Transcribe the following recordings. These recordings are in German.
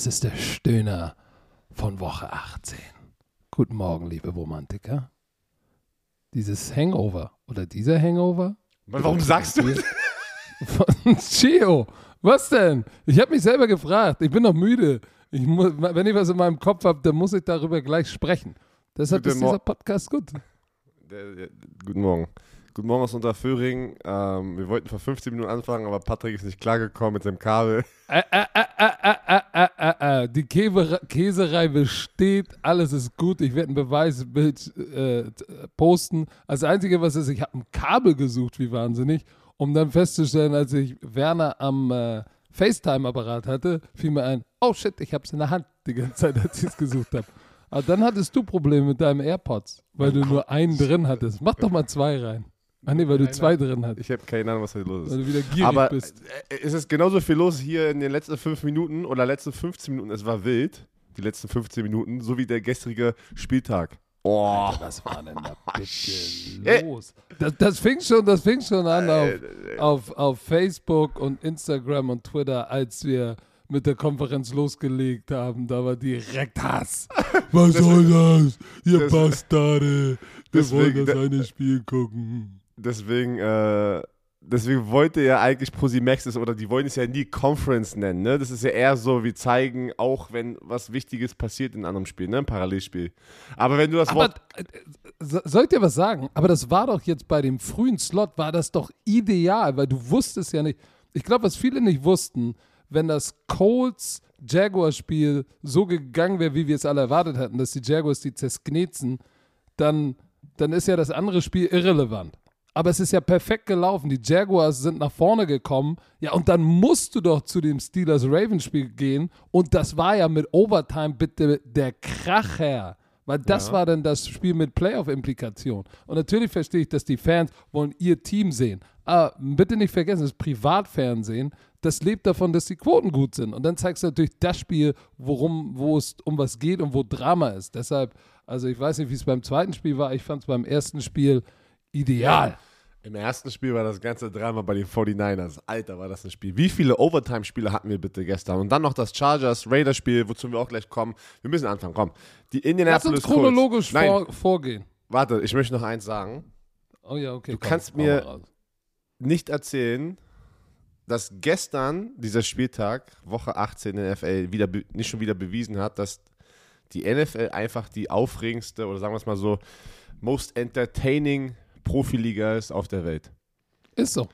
Das ist der Stöhner von Woche 18. Guten Morgen, liebe Romantiker. Dieses Hangover oder dieser Hangover? Warum sagst du das? Von Chio. Was denn? Ich habe mich selber gefragt. Ich bin noch müde. Ich muss, wenn ich was in meinem Kopf habe, dann muss ich darüber gleich sprechen. Deshalb Guten ist dieser Podcast gut. Der, der, guten Morgen. Guten Morgen aus Unterföhring. Ähm, wir wollten vor 15 Minuten anfangen, aber Patrick ist nicht klargekommen mit seinem Kabel. Ä, ä, ä, Die Käfer Käserei besteht, alles ist gut. Ich werde ein Beweisbild äh, posten. Das Einzige, was ist, ich habe ein Kabel gesucht, wie wahnsinnig, um dann festzustellen, als ich Werner am äh, FaceTime-Apparat hatte, fiel mir ein, oh shit, ich habe es in der Hand die ganze Zeit, als ich es gesucht habe. Aber ah, dann hattest du Probleme mit deinem AirPods, weil du nur einen drin hattest. Mach doch mal zwei rein. Ach nee, weil du zwei drin hattest. Ich habe keine Ahnung, was heute los Weil ist. du wieder gierig Aber bist. äh, es ist genauso viel los hier in den letzten 5 Minuten oder letzten 15 Minuten. Es war wild, die letzten 15 Minuten, so wie der gestrige Spieltag. Oh, Alter, was war denn da bitte los? Das, das, fing schon, das fing schon an auf, auf, auf Facebook und Instagram und Twitter, als wir mit der Konferenz losgelegt haben. Da war direkt Hass. Was soll das? Ihr das- Bastarde. Wir deswegen- wollen das eine Spiel gucken. Deswegen, äh, deswegen wollte ja eigentlich Posimaxis oder die wollen es ja nie Conference nennen, ne? Das ist ja eher so, wir zeigen auch, wenn was Wichtiges passiert in einem anderen Spiel, ne? Ein Parallelspiel. Aber wenn du das Aber Wort. äh, so- soll ich dir was sagen? Aber das war doch jetzt bei dem frühen Slot, war das doch ideal, weil du wusstest ja nicht. Ich glaube, was viele nicht wussten, wenn das Colts Jaguars-Spiel so gegangen wäre, wie wir es alle erwartet hatten, dass die Jaguars die zersknetzen, dann, dann ist ja das andere Spiel irrelevant. Aber es ist ja perfekt gelaufen. Die Jaguars sind nach vorne gekommen. Ja, und dann musst du doch zu dem Steelers-Ravens-Spiel gehen. Und das war ja mit Overtime bitte der Kracher. Weil das Ja. war dann das Spiel mit Playoff-Implikation. Und natürlich verstehe ich, dass die Fans wollen ihr Team sehen. Aber bitte nicht vergessen, das Privatfernsehen, das lebt davon, dass die Quoten gut sind. Und dann zeigst du natürlich das Spiel, worum, wo es um was geht und wo Drama ist. Deshalb, also ich weiß nicht, wie es beim zweiten Spiel war. Ich fand es beim ersten Spiel ideal. Im ersten Spiel war das ganze Drama bei den 49ers. Alter, war das ein Spiel. Wie viele Overtime-Spiele hatten wir bitte gestern? Und dann noch das Chargers-Raiders-Spiel, wozu wir auch gleich kommen. Wir müssen anfangen, komm. Die Lass Indianapolis uns chronologisch vor, vorgehen. warte, ich möchte noch eins sagen. Oh ja, okay. Du komm, kannst mir- nicht erzählen, dass gestern dieser Spieltag, Woche 18 in der NFL, wieder nicht schon wieder bewiesen hat, dass die NFL einfach die aufregendste oder sagen wir es mal so, most entertaining Profiliga ist auf der Welt. Ist so.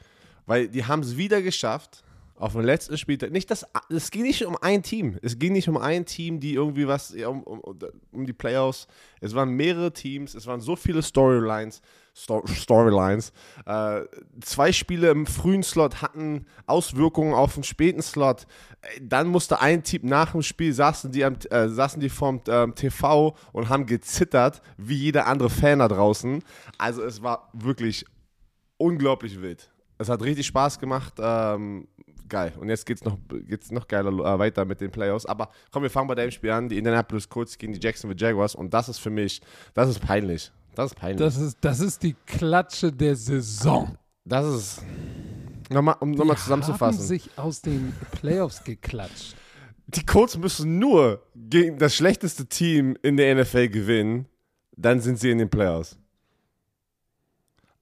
Weil die haben es wieder geschafft, auf dem letzten Spieltag, nicht das, es ging nicht um ein Team, es ging nicht um ein Team, die irgendwie was, um, um, um die Playoffs, es waren mehrere Teams, es waren so viele Storylines, Sto Storylines, äh, zwei Spiele im frühen Slot hatten Auswirkungen auf den späten Slot, Äh, dann musste ein Team nach dem Spiel, saßen die, am, äh, saßen die vorm ähm, TV und haben gezittert, wie jeder andere Fan da draußen, also es war wirklich unglaublich wild. Es hat richtig Spaß gemacht. Ähm, geil. Und jetzt geht's noch, geht's noch geiler äh, weiter mit den Playoffs. Aber komm, wir fangen bei dem Spiel an. Die Indianapolis Colts gegen die Jacksonville Jaguars. Und das ist für mich, das ist peinlich. Das ist peinlich. Das ist, das ist die Klatsche der Saison. Das ist. Nochmal, um nochmal Die zusammenzufassen. haben sich aus den Playoffs geklatscht. die Colts müssen nur gegen das schlechteste Team in der NFL gewinnen. Dann sind sie in den Playoffs.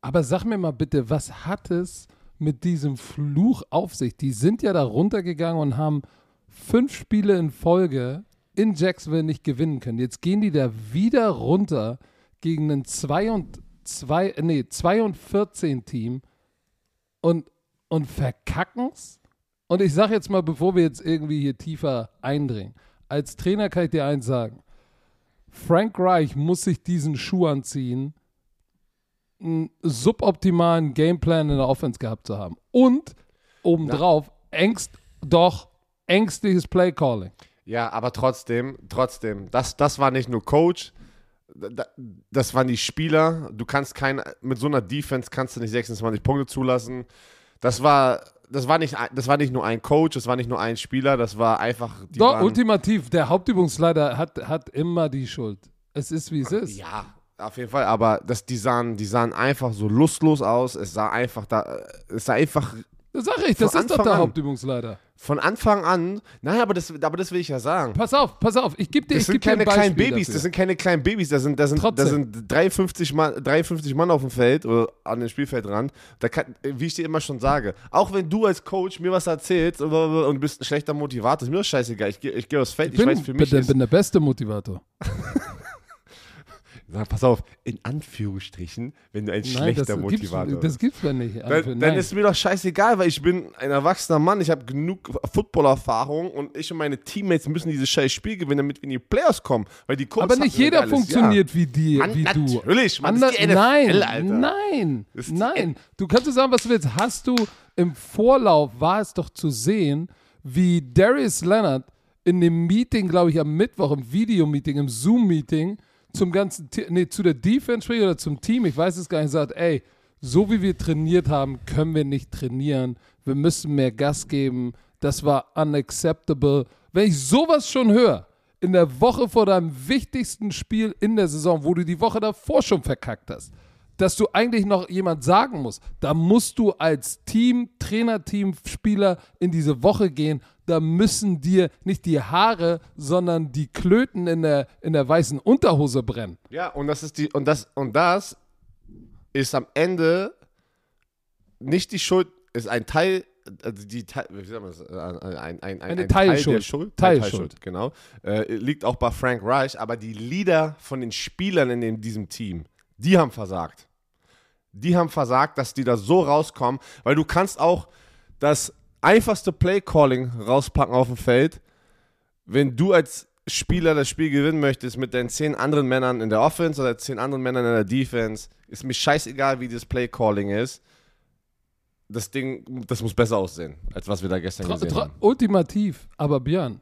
Aber sag mir mal bitte, was hat es mit diesem Fluch auf sich? Die sind ja da runtergegangen und haben fünf Spiele in Folge in Jacksonville nicht gewinnen können. Jetzt gehen die da wieder runter gegen ein 2 und 2, nee, 2 und 14 Team und, und verkacken's? Und ich sag jetzt mal, bevor wir jetzt irgendwie hier tiefer eindringen, als Trainer kann ich dir eins sagen. Frank Reich muss sich diesen Schuh anziehen, einen suboptimalen Gameplan in der Offense gehabt zu haben. Und obendrauf ängst, doch ängstliches Playcalling. Ja, aber trotzdem, trotzdem, das, das war nicht nur Coach, das waren die Spieler. Du kannst kein, mit so einer Defense kannst du nicht 26 Punkte zulassen. Das war, das war nicht, das war nicht nur ein Coach, das war nicht nur ein Spieler, das war einfach. Die Doch, waren, ultimativ, der Hauptübungsleiter hat, hat immer die Schuld. Es ist, wie es ist. Ja, auf jeden Fall, aber das, die, sahen, die sahen einfach so lustlos aus. Es sah einfach da, es sah einfach Das sag ich, das ist doch der an. Hauptübungsleiter. Von Anfang an, naja, aber das, aber das will ich ja sagen. Pass auf, pass auf, ich gebe dir, Das ich geb dir ein keine kleinen Beispiel Babys, dafür. das sind keine kleinen Babys, da sind, da sind, da Trotzdem. sind 53 Mann, 53 Mann auf dem Feld oder an dem Spielfeldrand. Da kann, wie ich dir immer schon sage, auch wenn du als Coach mir was erzählst und, bist ein schlechter Motivator, ist mir das scheißegal. Ich, ich gehe aufs Feld, ich, bin, weiß, für mich bin, ist, bin der beste Motivator. Sag, pass auf, in Anführungsstrichen, wenn du ein Nein, schlechter das Motivator gibt's, das gibt's mir nicht. Dann, dann ist mir doch scheißegal, weil ich bin ein erwachsener Mann, ich habe genug Footballerfahrung und ich und meine Teammates müssen dieses scheiß Spiel gewinnen, damit wir in die Playoffs kommen. Weil die aber nicht jeder geiles funktioniert wie die, Mann, wie du. natürlich, Mann, Ander- NFL, nein, Alter. nein, nein. Du kannst dir sagen, was du willst. Hast du im Vorlauf war es doch zu sehen, wie Darius Leonard in dem Meeting, glaube ich, am Mittwoch, im Videomeeting, im Zoom-Meeting, zum ganzen, nee, zu der Defense spricht oder zum Team, ich weiß es gar nicht, sagt, ey, so wie wir trainiert haben, können wir nicht trainieren. Wir müssen mehr Gas geben. Das war unacceptable. Wenn ich sowas schon höre, in der Woche vor deinem wichtigsten Spiel in der Saison, wo du die Woche davor schon verkackt hast, dass du eigentlich noch jemand sagen musst, da musst du als Team, Trainerteam, Spieler in diese Woche gehen, da müssen dir nicht die Haare, sondern die Klöten in der, in der weißen Unterhose brennen. Ja, und das ist die und das und das ist am Ende nicht die Schuld, ist ein Teil also die Teil, wie sagt man das, ein, ein, ein, Eine ein Teil der Teilschuld. Schuld, Teilschuld. Teilschuld, genau, äh, liegt auch bei Frank Reich, aber die Leader von den Spielern in dem, diesem Team, die haben versagt. Die haben versagt, dass die da so rauskommen, weil du kannst auch das einfachste Play-Calling rauspacken auf dem Feld, wenn du als Spieler das Spiel gewinnen möchtest mit deinen zehn anderen Männern in der Offense oder zehn anderen Männern in der Defense, ist mir scheißegal, wie das Play-Calling ist. Das Ding, das muss besser aussehen, als was wir da gestern Tra- gesehen haben. ultimativ, aber Björn,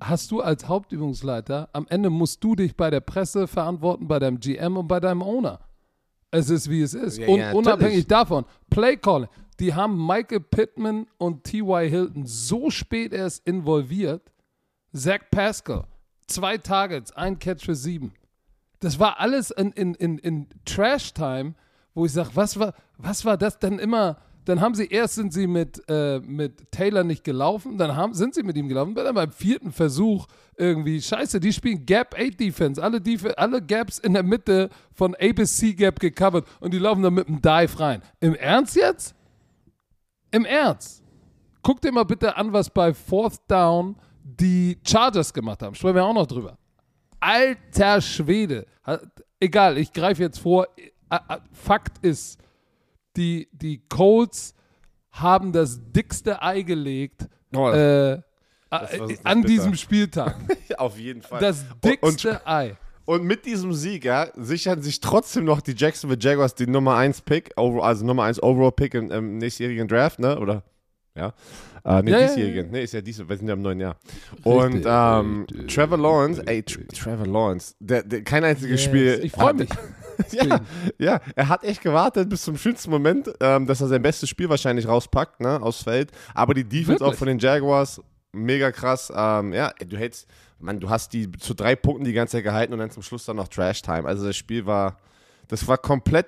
hast du als Hauptübungsleiter, am Ende musst du dich bei der Presse verantworten, bei deinem GM und bei deinem Owner. Es ist, wie es ist. Ja, und ja, unabhängig davon, Playcalling, die haben Michael Pittman und T.Y. Hilton so spät erst involviert. Zach Pascal, zwei Targets, ein Catch für sieben. Das war alles in, in, in, in Trash-Time, wo ich sage, was war, was war das denn immer? Dann haben sie, erst sind sie mit, äh, mit Taylor nicht gelaufen, dann haben, sind sie mit ihm gelaufen, dann beim vierten Versuch irgendwie, scheiße, die spielen Gap 8 Defense, alle, Def alle Gaps in der Mitte von A bis C Gap gecovert und die laufen dann mit einem Dive rein. Im Ernst jetzt? Im Ernst? Guck dir mal bitte an, was bei Fourth Down die Chargers gemacht haben. Sprechen wir auch noch drüber. Alter Schwede. Egal, ich greife jetzt vor. Ä- ä- Fakt ist, die, die Colts haben das dickste Ei gelegt Oh, äh, äh, an bitter. diesem Spieltag. auf jeden Fall. Das Und- und, dickste Ei. Und mit diesem Sieg ja, sichern sich trotzdem noch die Jacksonville Jaguars die Nummer 1 Pick, also Nummer 1 Overall Pick im, im nächstjährigen Draft, ne? Oder? Ja. Äh, nee, Ja, ja, diesjährigen. Nee, ist ja dies, wir sind ja im neuen Jahr. Und ähm, Trevor Lawrence, ey, Tr Trevor Lawrence, der, der, kein einziges Yes. Spiel. Ich freue mich. ja, ja, er hat echt gewartet bis zum schönsten Moment, ähm, dass er sein bestes Spiel wahrscheinlich rauspackt, ne, aufs Feld. Aber die Defense Wirklich? auch von den Jaguars, mega krass. Ähm, ja, du hältst, man, du hast die zu drei Punkten die ganze Zeit gehalten und dann zum Schluss dann noch Trash-Time. Also das Spiel war, das war komplett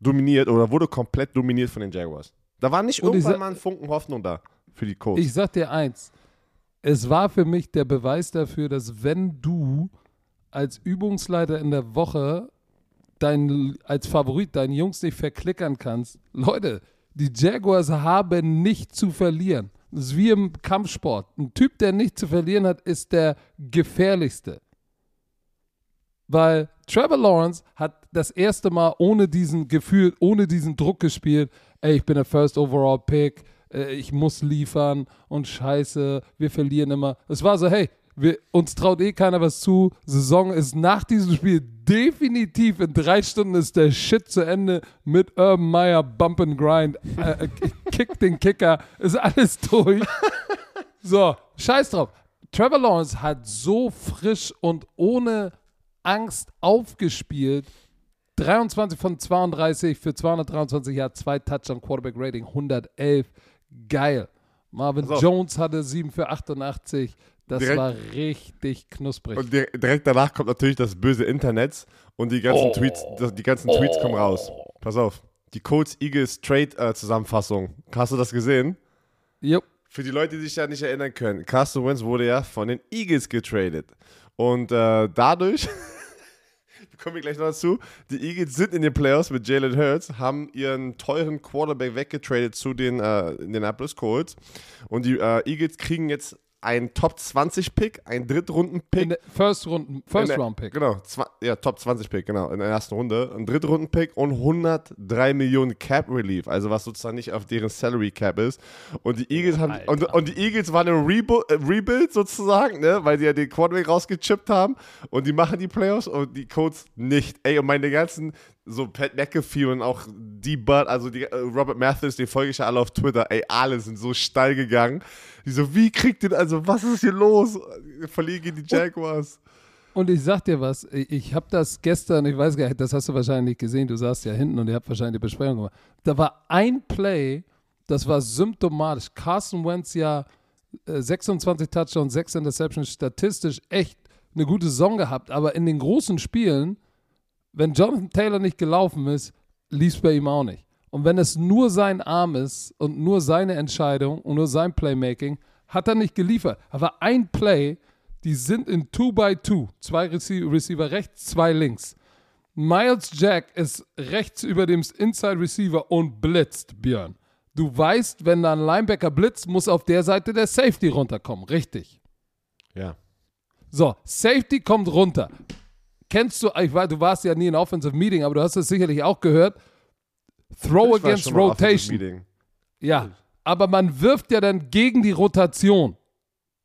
dominiert oder wurde komplett dominiert von den Jaguars. Da war nicht Und irgendwann mal ein Funken Hoffnung da für die Colts. Ich sag dir eins. Es war für mich der Beweis dafür, dass wenn du als Übungsleiter in der Woche dein, als Favorit deinen Jungs nicht verklickern kannst, Leute, die Jaguars haben nicht zu verlieren. Das ist wie im Kampfsport. Ein Typ, der nicht zu verlieren hat, ist der gefährlichste. Weil Trevor Lawrence hat das erste Mal ohne diesen Gefühl, ohne diesen Druck gespielt, ey, ich bin der First Overall Pick, äh, ich muss liefern und scheiße, wir verlieren immer. Es war so, hey, wir, uns traut eh keiner was zu. Saison ist nach diesem Spiel definitiv in drei Stunden ist der Shit zu Ende mit Urban Meyer Bump and Grind. Äh, äh, kick den Kicker, ist alles durch. So, scheiß drauf. Trevor Lawrence hat so frisch und ohne Angst aufgespielt. 23 von 32 für 223 Jahre, zwei Touchdown Quarterback Rating, 111. Geil. Marvin auf. Jones hatte 7 für 88. Das Direkt- war richtig knusprig. Und di- direkt danach kommt natürlich das böse Internet und die ganzen Oh. Tweets, die ganzen Tweets kommen raus. Pass auf. Die Colts Eagles Trade äh, Zusammenfassung. Hast du das gesehen? Jupp. für die Leute, die sich ja nicht erinnern können, Carson Wentz wurde ja von den Eagles getradet. Und äh, dadurch, kommen wir gleich noch dazu, die Eagles sind in den Playoffs mit Jalen Hurts, haben ihren teuren Quarterback weggetradet zu den äh, Indianapolis Colts. Und die äh, Eagles kriegen jetzt ein Top 20 Pick, ein Drittrunden-Pick. First, Runden, First Round Pick. Genau, ja, Top 20 Pick, genau, in der ersten Runde. Ein Drittrunden-Pick und 103 Millionen Cap Relief, also was sozusagen nicht auf deren Salary Cap ist. Und die Eagles haben, und, und, die Eagles waren im Rebu äh, Rebuild sozusagen, ne, weil die ja den Quarterback rausgechippt haben und die machen die Playoffs und die Codes nicht. Ey, und meine ganzen so Pat McAfee und auch die Bud, also die, äh, Robert Mathis, den folge ich ja alle auf Twitter, ey, alle sind so steil gegangen. Die so, wie kriegt ihr, also was ist hier los? Verlieren die Jaguars. Und ich sag dir was, ich habe das gestern, ich weiß gar nicht, das hast du wahrscheinlich gesehen, du saßt ja hinten und ihr habt wahrscheinlich die Besprechung gemacht. Da war ein Play, das war symptomatisch. Carson Wentz ja äh, 26 Touchdowns, 6 Interceptions, statistisch echt eine gute Saison gehabt, aber in den großen Spielen wenn Jonathan Taylor nicht gelaufen ist, lief es bei ihm auch nicht. Und wenn es nur sein Arm ist und nur seine Entscheidung und nur sein Playmaking, hat er nicht geliefert. Aber ein Play, die sind in 2x2. Zwei Receiver rechts, zwei links. Miles Jack ist rechts über dem Inside Receiver und blitzt, Björn. Du weißt, wenn da ein Linebacker blitzt, muss auf der Seite der Safety runterkommen. Richtig. Ja. So, Safety kommt runter kennst du, ich weiß, du warst ja nie in Offensive Meeting, aber du hast es sicherlich auch gehört. Throw ich against Rotation. Ja, aber man wirft ja dann gegen die Rotation.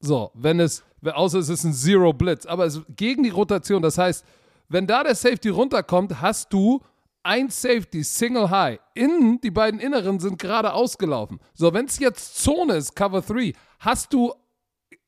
So, wenn es, außer es ist ein Zero Blitz, aber es, gegen die Rotation, das heißt, wenn da der Safety runterkommt, hast du ein Safety, Single High. Innen, die beiden Inneren sind gerade ausgelaufen. So, wenn es jetzt Zone ist, Cover 3, hast du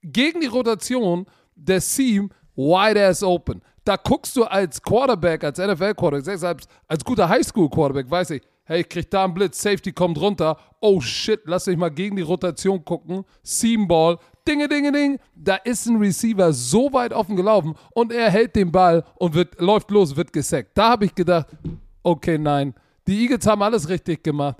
gegen die Rotation der Seam wide ass open da guckst du als Quarterback, als NFL-Quarterback, selbst als guter Highschool-Quarterback, weiß ich, hey, ich krieg da einen Blitz, Safety kommt runter, oh shit, lass dich mal gegen die Rotation gucken, Seam Ball, dinge, dinge, ding, da ist ein Receiver so weit offen gelaufen und er hält den Ball und wird, läuft los, wird gesackt. Da habe ich gedacht, okay, nein, die Eagles haben alles richtig gemacht.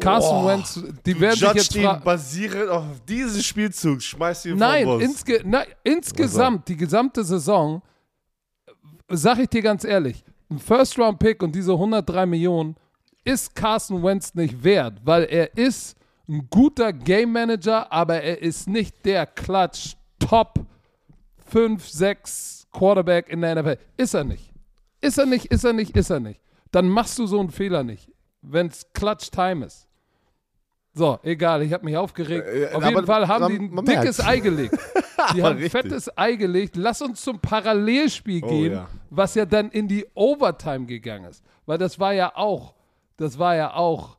Carson oh, Wentz, die werden sich jetzt fragen. basierend auf diesen Spielzug, schmeiß sie Nein, insge nein insgesamt, die gesamte Saison sag ich dir ganz ehrlich, ein First-Round-Pick und diese 103 Millionen ist Carson Wentz nicht wert, weil er ist ein guter Game Manager, aber er ist nicht der Klatsch Top 5, 6 Quarterback in der NFL. Ist er nicht. Ist er nicht, ist er nicht, ist er nicht. Dann machst du so einen Fehler nicht, wenn es Clutch Time ist. So, egal, ich habe mich aufgeregt. Äh, Auf jeden Fall haben die ein dickes Ei gelegt. Die haben ein fettes Ei gelegt. Lass uns zum Parallelspiel oh, gehen, ja. was ja dann in die Overtime gegangen ist. Weil das war ja auch, das war ja auch,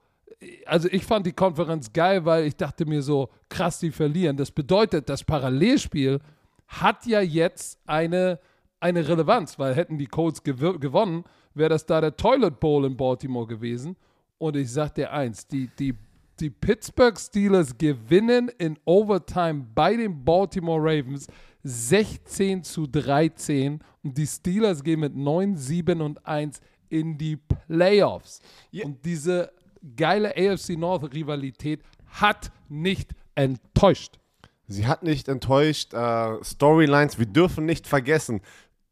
also ich fand die Konferenz geil, weil ich dachte mir so, krass, die verlieren. Das bedeutet, das Parallelspiel hat ja jetzt eine, eine Relevanz, weil hätten die Colts gew gewonnen, wäre das da der Toilet Bowl in Baltimore gewesen. Und ich sag dir eins, die, die die Pittsburgh Steelers gewinnen in Overtime bei den Baltimore Ravens 16 zu 13 und die Steelers gehen mit 9, 7 und 1 in die Playoffs. Yeah. Und diese geile AFC North Rivalität hat nicht enttäuscht. Sie hat nicht enttäuscht. Uh, Storylines, wir dürfen nicht vergessen,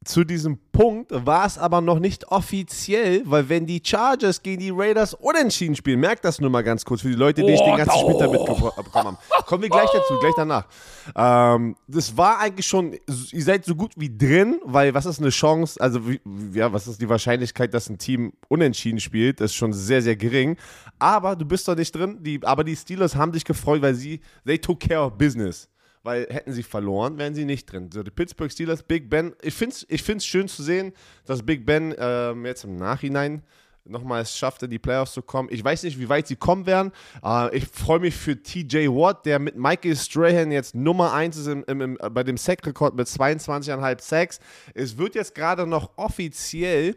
zu diesem Punkt war es aber noch nicht offiziell, weil wenn die Chargers gegen die Raiders unentschieden spielen, merkt das nur mal ganz kurz für die Leute, die oh, ich den ganzen Spieltag mitbekommen habe. Kommen wir gleich dazu, gleich danach. Ähm, das war eigentlich schon, ihr seid so gut wie drin, weil was ist eine Chance, also wie, ja, was ist die Wahrscheinlichkeit, dass ein Team unentschieden spielt, das ist schon sehr, sehr gering. Aber du bist doch nicht drin, die, aber die Steelers haben sich gefreut, weil sie, they took care of business weil hätten sie verloren, wären sie nicht drin. So, die Pittsburgh Steelers, Big Ben, ich finde es ich find's schön zu sehen, dass Big Ben ähm, jetzt im Nachhinein nochmal es schafft, in die Playoffs zu kommen. Ich weiß nicht, wie weit sie kommen werden. Äh, ich freue mich für TJ Watt, der mit Michael Strahan jetzt Nummer 1 ist im, im, im, bei dem Sack-Rekord mit 22,5 Sacks. Es wird jetzt gerade noch offiziell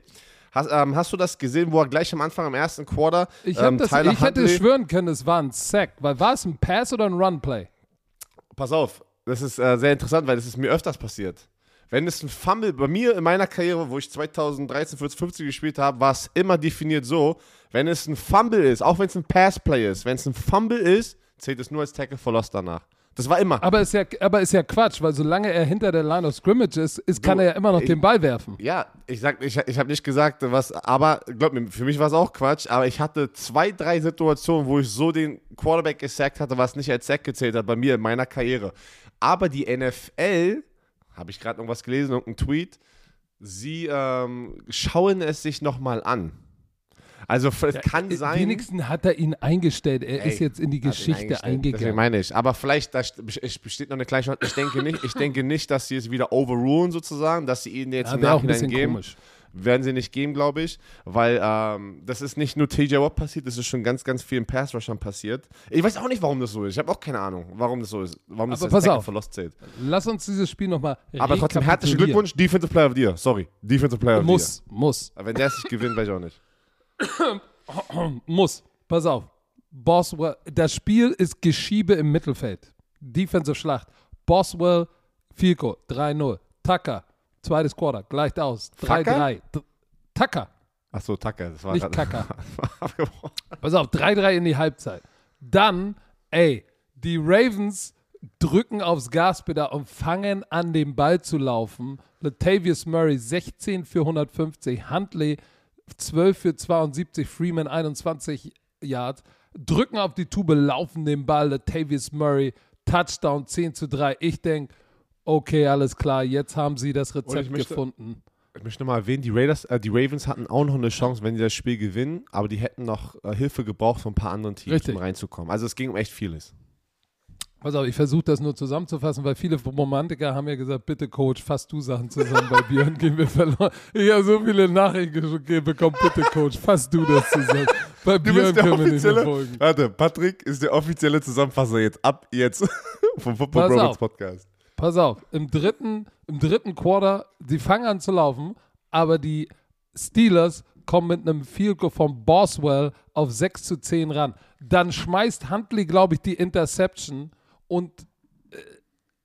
Hast, ähm, hast, du das gesehen, wo er gleich am Anfang am ersten Quarter Ich, ähm, das, ich hätte schwören können, es war ein Sack. Weil war es ein Pass oder ein Run-Play? Pass auf, das ist äh, sehr interessant, weil das ist mir öfters passiert. Wenn es ein Fumble, bei mir in meiner Karriere, wo ich 2013, 14, 15 gespielt habe, war es immer definiert so, wenn es ein Fumble ist, auch wenn es ein Passplay ist, wenn es ein Fumble ist, zählt es nur als Tackle for Loss danach. Das war immer. Aber ist, ja, aber ist ja Quatsch, weil solange er hinter der Line of Scrimmage ist, ist kann er ja immer noch ich- den Ball werfen. Ja, ich sag, ich, ich habe nicht gesagt, was, aber glaub mir, für mich war es auch Quatsch, aber ich hatte zwei, drei Situationen, wo ich so den Quarterback gesackt hatte, was nicht als Sack gezählt hat bei mir in meiner Karriere. Aber die NFL, habe ich gerade irgendwas gelesen, irgendein Tweet, sie ähm, schauen es sich nochmal an. Also es kann Äh, sein. Wenigstens hat er ihn eingestellt. Er Ey, ist jetzt in die Geschichte eingestellt. Deswegen eingegangen. meine ich. Aber vielleicht, da st- es besteht noch eine Chance. Ich denke nicht, ich denke nicht, dass sie es wieder overrulen sozusagen, dass sie ihn jetzt Ja, im Nachhinein geben. komisch. Werden sie nicht geben, glaube ich, weil ähm, das ist nicht nur TJ Watt passiert, das ist schon ganz, ganz vielen Pass-Rushern passiert. Ich weiß auch nicht, warum das so ist. Ich habe auch keine Ahnung, warum das so ist. Warum das Aber als pass auf. zählt. Lass uns dieses Spiel nochmal Aber trotzdem herzlichen Glückwunsch, Defensive Player of the Year. Sorry, Defensive Player of the Year. Muss, muss, Aber wenn der es nicht gewinnt, weiß ich auch nicht. muss. Pass auf. Boswell, das Spiel ist Geschiebe im Mittelfeld. Defensive Schlacht. Boswell, Goal, 3-0. Tucker, zweites Quarter, gleicht aus. 3-3. D- Tucker, Achso, Tucker, das war nicht abgebrochen. Pass auf, 3-3 in die Halbzeit. Dann, ey, die Ravens drücken aufs Gaspedal und fangen an, den Ball zu laufen. Latavius Murray 16 für 150, Huntley 12 für 72, Freeman 21 Yards. Drücken auf die Tube, laufen den Ball. Latavius Murray, Touchdown 10 zu 3. Ich denke, okay, alles klar, jetzt haben sie das Rezept möchte- gefunden. Ich möchte nochmal erwähnen, die, Raiders, äh, die Ravens hatten auch noch eine Chance, wenn sie das Spiel gewinnen, aber die hätten noch äh, Hilfe gebraucht von ein paar anderen Teams, Richtig. um reinzukommen. Also es ging um echt vieles. Pass auf, ich versuche das nur zusammenzufassen, weil viele Romantiker haben ja gesagt, bitte Coach, fass du Sachen zusammen, bei Björn gehen wir verloren. Ich habe so viele Nachrichten bekommen, bitte Coach, fass du das zusammen. Bei Björn können wir nicht mehr folgen. warte, Patrick ist der offizielle Zusammenfasser jetzt, ab jetzt vom Football Pass Bromance auf. Podcast. Pass auf, im dritten, im dritten Quarter, die fangen an zu laufen, aber die Steelers kommen mit einem Field Goal von Boswell auf 6 zu 10 ran. Dann schmeißt Huntley, glaube ich, die Interception und äh,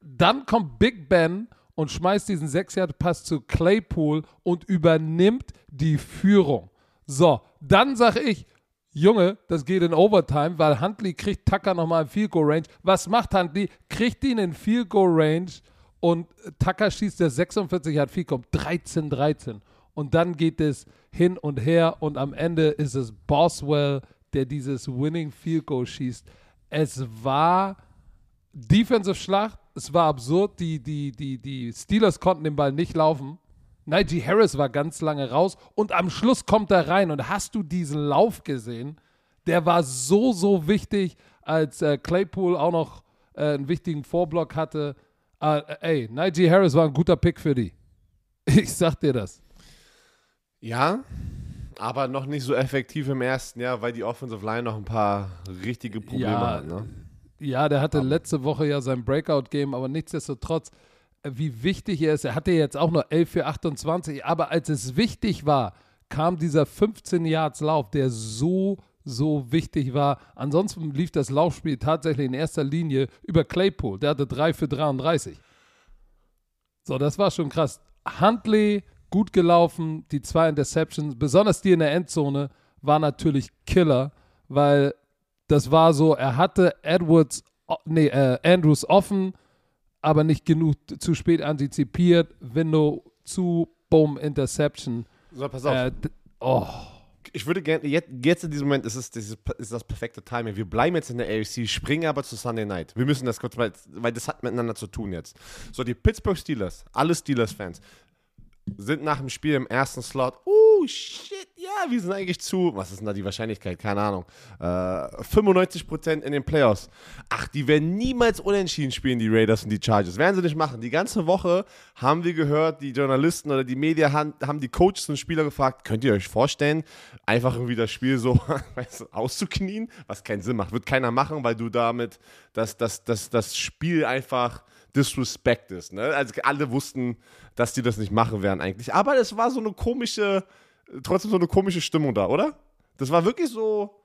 dann kommt Big Ben und schmeißt diesen 6 Yard Pass zu Claypool und übernimmt die Führung. So, dann sage ich, Junge, das geht in Overtime, weil Huntley kriegt Tucker nochmal in Field Goal Range. Was macht Huntley? Kriegt ihn in Field Goal Range und Tucker schießt der 46 hat Field Goal 13-13. Und dann geht es hin und her und am Ende ist es Boswell, der dieses Winning Field Goal schießt. Es war Defensive Schlacht, es war absurd. Die, die, die, die Steelers konnten den Ball nicht laufen. Najee Harris war ganz lange raus und am Schluss kommt er rein. Und hast du diesen Lauf gesehen? Der war so, so wichtig, als äh, Claypool auch noch äh, einen wichtigen Vorblock hatte. Äh, ey, Najee Harris war ein guter Pick für die. Ich sag dir das. Ja, aber noch nicht so effektiv im ersten Jahr, weil die Offensive Line noch ein paar richtige Probleme Ja, hat. Ne? Ja, der hatte letzte Woche ja sein Breakout-Game, aber nichtsdestotrotz, äh, wie wichtig er ist. Er hatte jetzt auch nur 11 für 28, aber als es wichtig war, kam dieser 15 Yards Lauf, der so, so wichtig war. Ansonsten lief das Laufspiel tatsächlich in erster Linie über Claypool. Der hatte 3 für 33. So, das war schon krass. Huntley, gut gelaufen, die zwei Interceptions, besonders die in der Endzone, war natürlich Killer, weil das war so, er hatte Edwards, nee, äh, Andrews offen, aber nicht genug zu spät antizipiert, Window zu, boom, Interception. So, pass auf. Äh, oh, ich würde gerne, jetzt, jetzt in diesem Moment ist, es, das ist, ist das perfekte Timing. Wir bleiben jetzt in der AFC, springen aber zu Sunday Night. Wir müssen das kurz, weil, weil das hat miteinander zu tun jetzt. So, die Pittsburgh Steelers, alle Steelers-Fans, sind nach dem Spiel im ersten Slot, uh, shit, ja, wir sind eigentlich zu, was ist denn da die Wahrscheinlichkeit? Keine Ahnung. Äh, 95% in den Playoffs. Ach, die werden niemals unentschieden spielen, die Raiders und die Chargers. Werden sie nicht machen. Die ganze Woche haben wir gehört, die Journalisten oder die Medien haben, haben die Coaches und Spieler gefragt, könnt ihr euch vorstellen, einfach irgendwie das Spiel so auszuknien, was keinen Sinn macht. Wird keiner machen, weil du damit das, das, das, das Spiel einfach disrespectest. Ne? Also alle wussten, dass die das nicht machen werden eigentlich. Aber es war so eine komische, trotzdem so eine komische Stimmung da, oder? Das war wirklich so,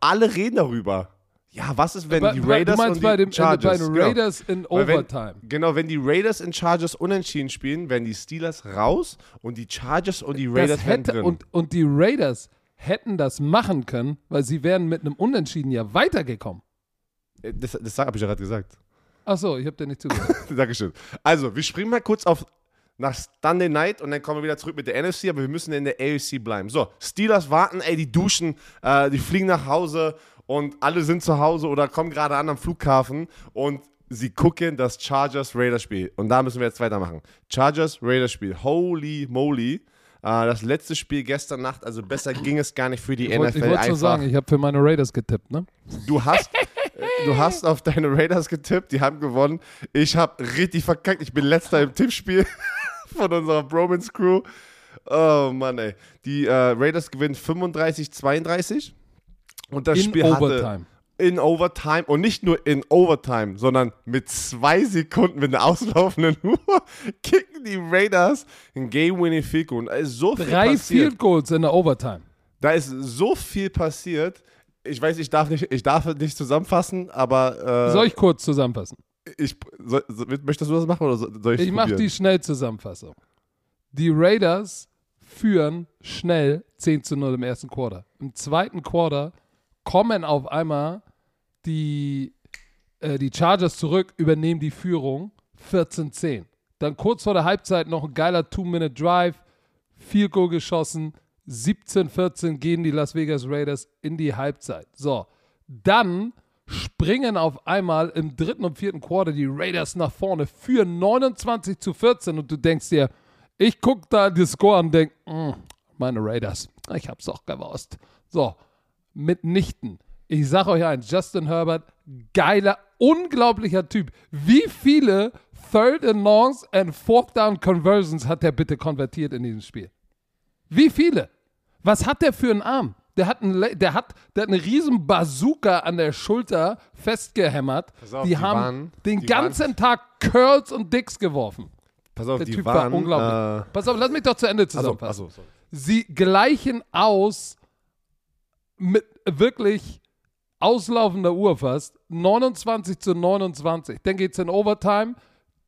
alle reden darüber. Ja, was ist, wenn Bei- die bei- Raiders du und die bei, dem, Chargers, bei den genau. Raiders in Weil wenn- Overtime. Genau, wenn die Raiders und Chargers unentschieden spielen, werden die Steelers raus und die Chargers und die Raiders das hätte, drin. und, und die Raiders hätten das machen können, weil sie wären mit einem Unentschieden ja weitergekommen. Äh, Das, das habe ich ja gerade gesagt. Achso, ich habe dir nicht zugehört. Dankeschön. Also, wir springen mal kurz auf nach Sunday Night und dann kommen wir wieder zurück mit der NFC, aber wir müssen in der AFC bleiben. So, Steelers warten, ey, die duschen, äh, die fliegen nach Hause und alle sind zu Hause oder kommen gerade an am Flughafen und sie gucken das Chargers Raiders Spiel. Und da müssen wir jetzt weitermachen. Chargers Raiders Spiel. Holy moly. Äh, das letzte Spiel gestern Nacht, also besser ging es gar nicht für die Ich wollte NFL wollt einfach. schon sagen, ich habe für meine Raiders getippt, ne? Du hast, du hast auf deine Raiders getippt, die haben gewonnen. Ich habe richtig verkackt. Ich bin letzter im Tippspiel von unserer Bromance Crew. Oh Mann, ey. Die äh, Raiders gewinnen 35-32. Und das In Spiel Overtime. hatte in Overtime und nicht nur in Overtime, sondern mit zwei Sekunden mit einer auslaufenden Uhr kicken die Raiders ein Game-Winning Field Goal. Und da ist so viel Drei passiert. Field Goals in der Overtime. Da ist so viel passiert. Ich weiß, ich darf nicht, ich darf nicht zusammenfassen, aber äh, Soll ich kurz zusammenfassen? ich, soll, soll, möchtest du das machen oder soll ich Ich mache die Schnellzusammenfassung. Die Raiders führen schnell 10 zu 0 im ersten Quarter. Im zweiten Quarter kommen auf einmal die, äh, die Chargers zurück, übernehmen die Führung 14-10. Dann kurz vor der Halbzeit noch ein geiler Two-Minute-Drive, Field Goal geschossen, 17-14 gehen die Las Vegas Raiders in die Halbzeit. So, dann springen auf einmal im dritten und vierten Quarter die Raiders nach vorne, führen 29 zu 14 und du denkst dir, ich gucke da die Score an und denke, meine Raiders, ich hab's doch gewusst. So, mitnichten. Ich sag euch eins, Justin Herbert, geiler, unglaublicher Typ. Wie viele Third and Longs and Fourth Down Conversions hat der bitte konvertiert in diesem Spiel? Wie viele? Was hat der für einen Arm? Der hat, einen, der hat, der hat eine riesen Bazooka an der Schulter festgehämmert. Pass auf, die, die haben waren- den die ganzen Tag Curls und Dicks geworfen. Pass auf, Der die Typ waren, war unglaublich. Äh, Pass auf, lass mich doch zu Ende achso, zusammenfassen. achso, sorry. Sie gleichen aus mit wirklich auslaufender Uhr fast. 29 zu 29. Dann geht's in Overtime.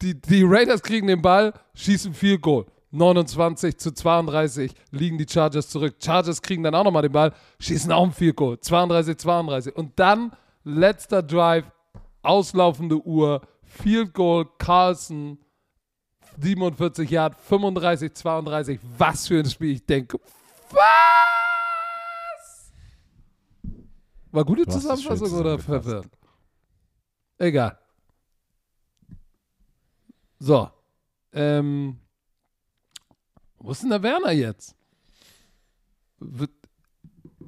Die, die Raiders kriegen den Ball, schießen viel Goal. 29 zu 32 liegen die Chargers zurück. Chargers kriegen dann auch nochmal den Ball, schießen auch ein Field Goal. 32, 32. Und dann letzter Drive, auslaufende Uhr, Field Goal, Carlson, 47 Yard, 35, 32. Was für ein Spiel. Ich denke, was? War gute Zusammenfassung oder verwirrt? Egal. So. Ähm. Wo ist denn der Werner jetzt? Wird